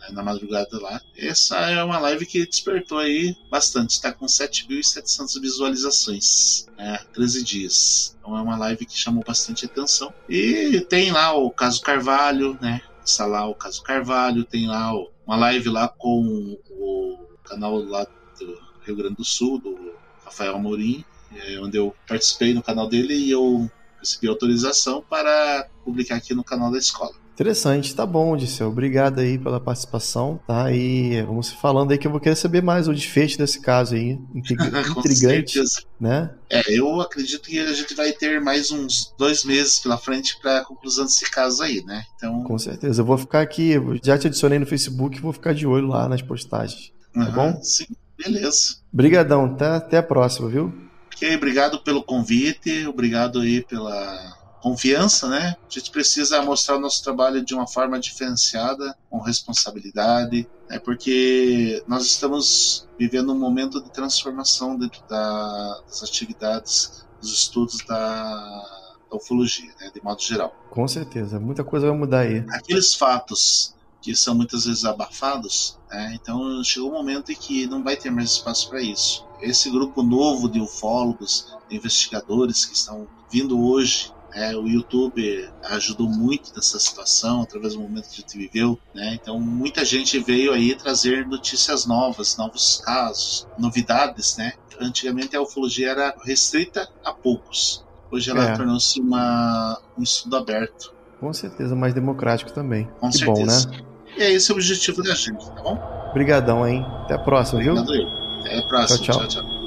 né, na madrugada lá. Essa é uma live que despertou aí bastante, está com 7.700 visualizações, né, 13 dias. Então é uma live que chamou bastante atenção. E tem lá o caso Carvalho, né? Está lá o caso Carvalho, tem lá o- uma live lá com o canal lá do Rio Grande do Sul, do Rafael Amorim, é, onde eu participei no canal dele e eu recebi autorização para publicar aqui no canal da escola. Interessante, tá bom, Odisseu. Obrigado aí pela participação, tá? E vamos falando aí que eu vou querer saber mais o desfecho desse caso aí. Intrigante, né? É, eu acredito que a gente vai ter mais uns dois meses pela frente para a conclusão desse caso aí, né? Então, Com certeza. Eu vou ficar aqui, já te adicionei no Facebook, vou ficar de olho lá nas postagens. aham, bom? Sim, beleza. Brigadão, tá? Até a próxima, viu? Ok, obrigado pelo convite, obrigado aí pela confiança, né? A gente precisa mostrar o nosso trabalho de uma forma diferenciada, com responsabilidade, né? porque nós estamos vivendo um momento de transformação dentro da, das atividades, dos estudos da da ufologia, né, de modo geral. Com certeza, muita coisa vai mudar aí. Aqueles fatos que são muitas vezes abafados, né, então chegou um momento em que não vai ter mais espaço para isso. Esse grupo novo de ufólogos, de investigadores que estão vindo hoje é, o YouTube ajudou muito nessa situação, através do momento que a gente viveu. Né? Então, muita gente veio aí trazer notícias novas, novos casos, novidades. Né? Antigamente a ufologia era restrita a poucos. Hoje ela é. tornou-se um estudo aberto. Com certeza, mais democrático também. Com que certeza. bom, né? E é esse o objetivo da gente, tá bom? Obrigadão, hein? Até a próxima, Obrigado viu? Eu. Até a próxima. tchau. tchau, tchau.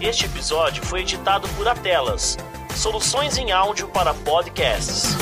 Este episódio foi editado por Atelas, soluções em áudio para podcasts.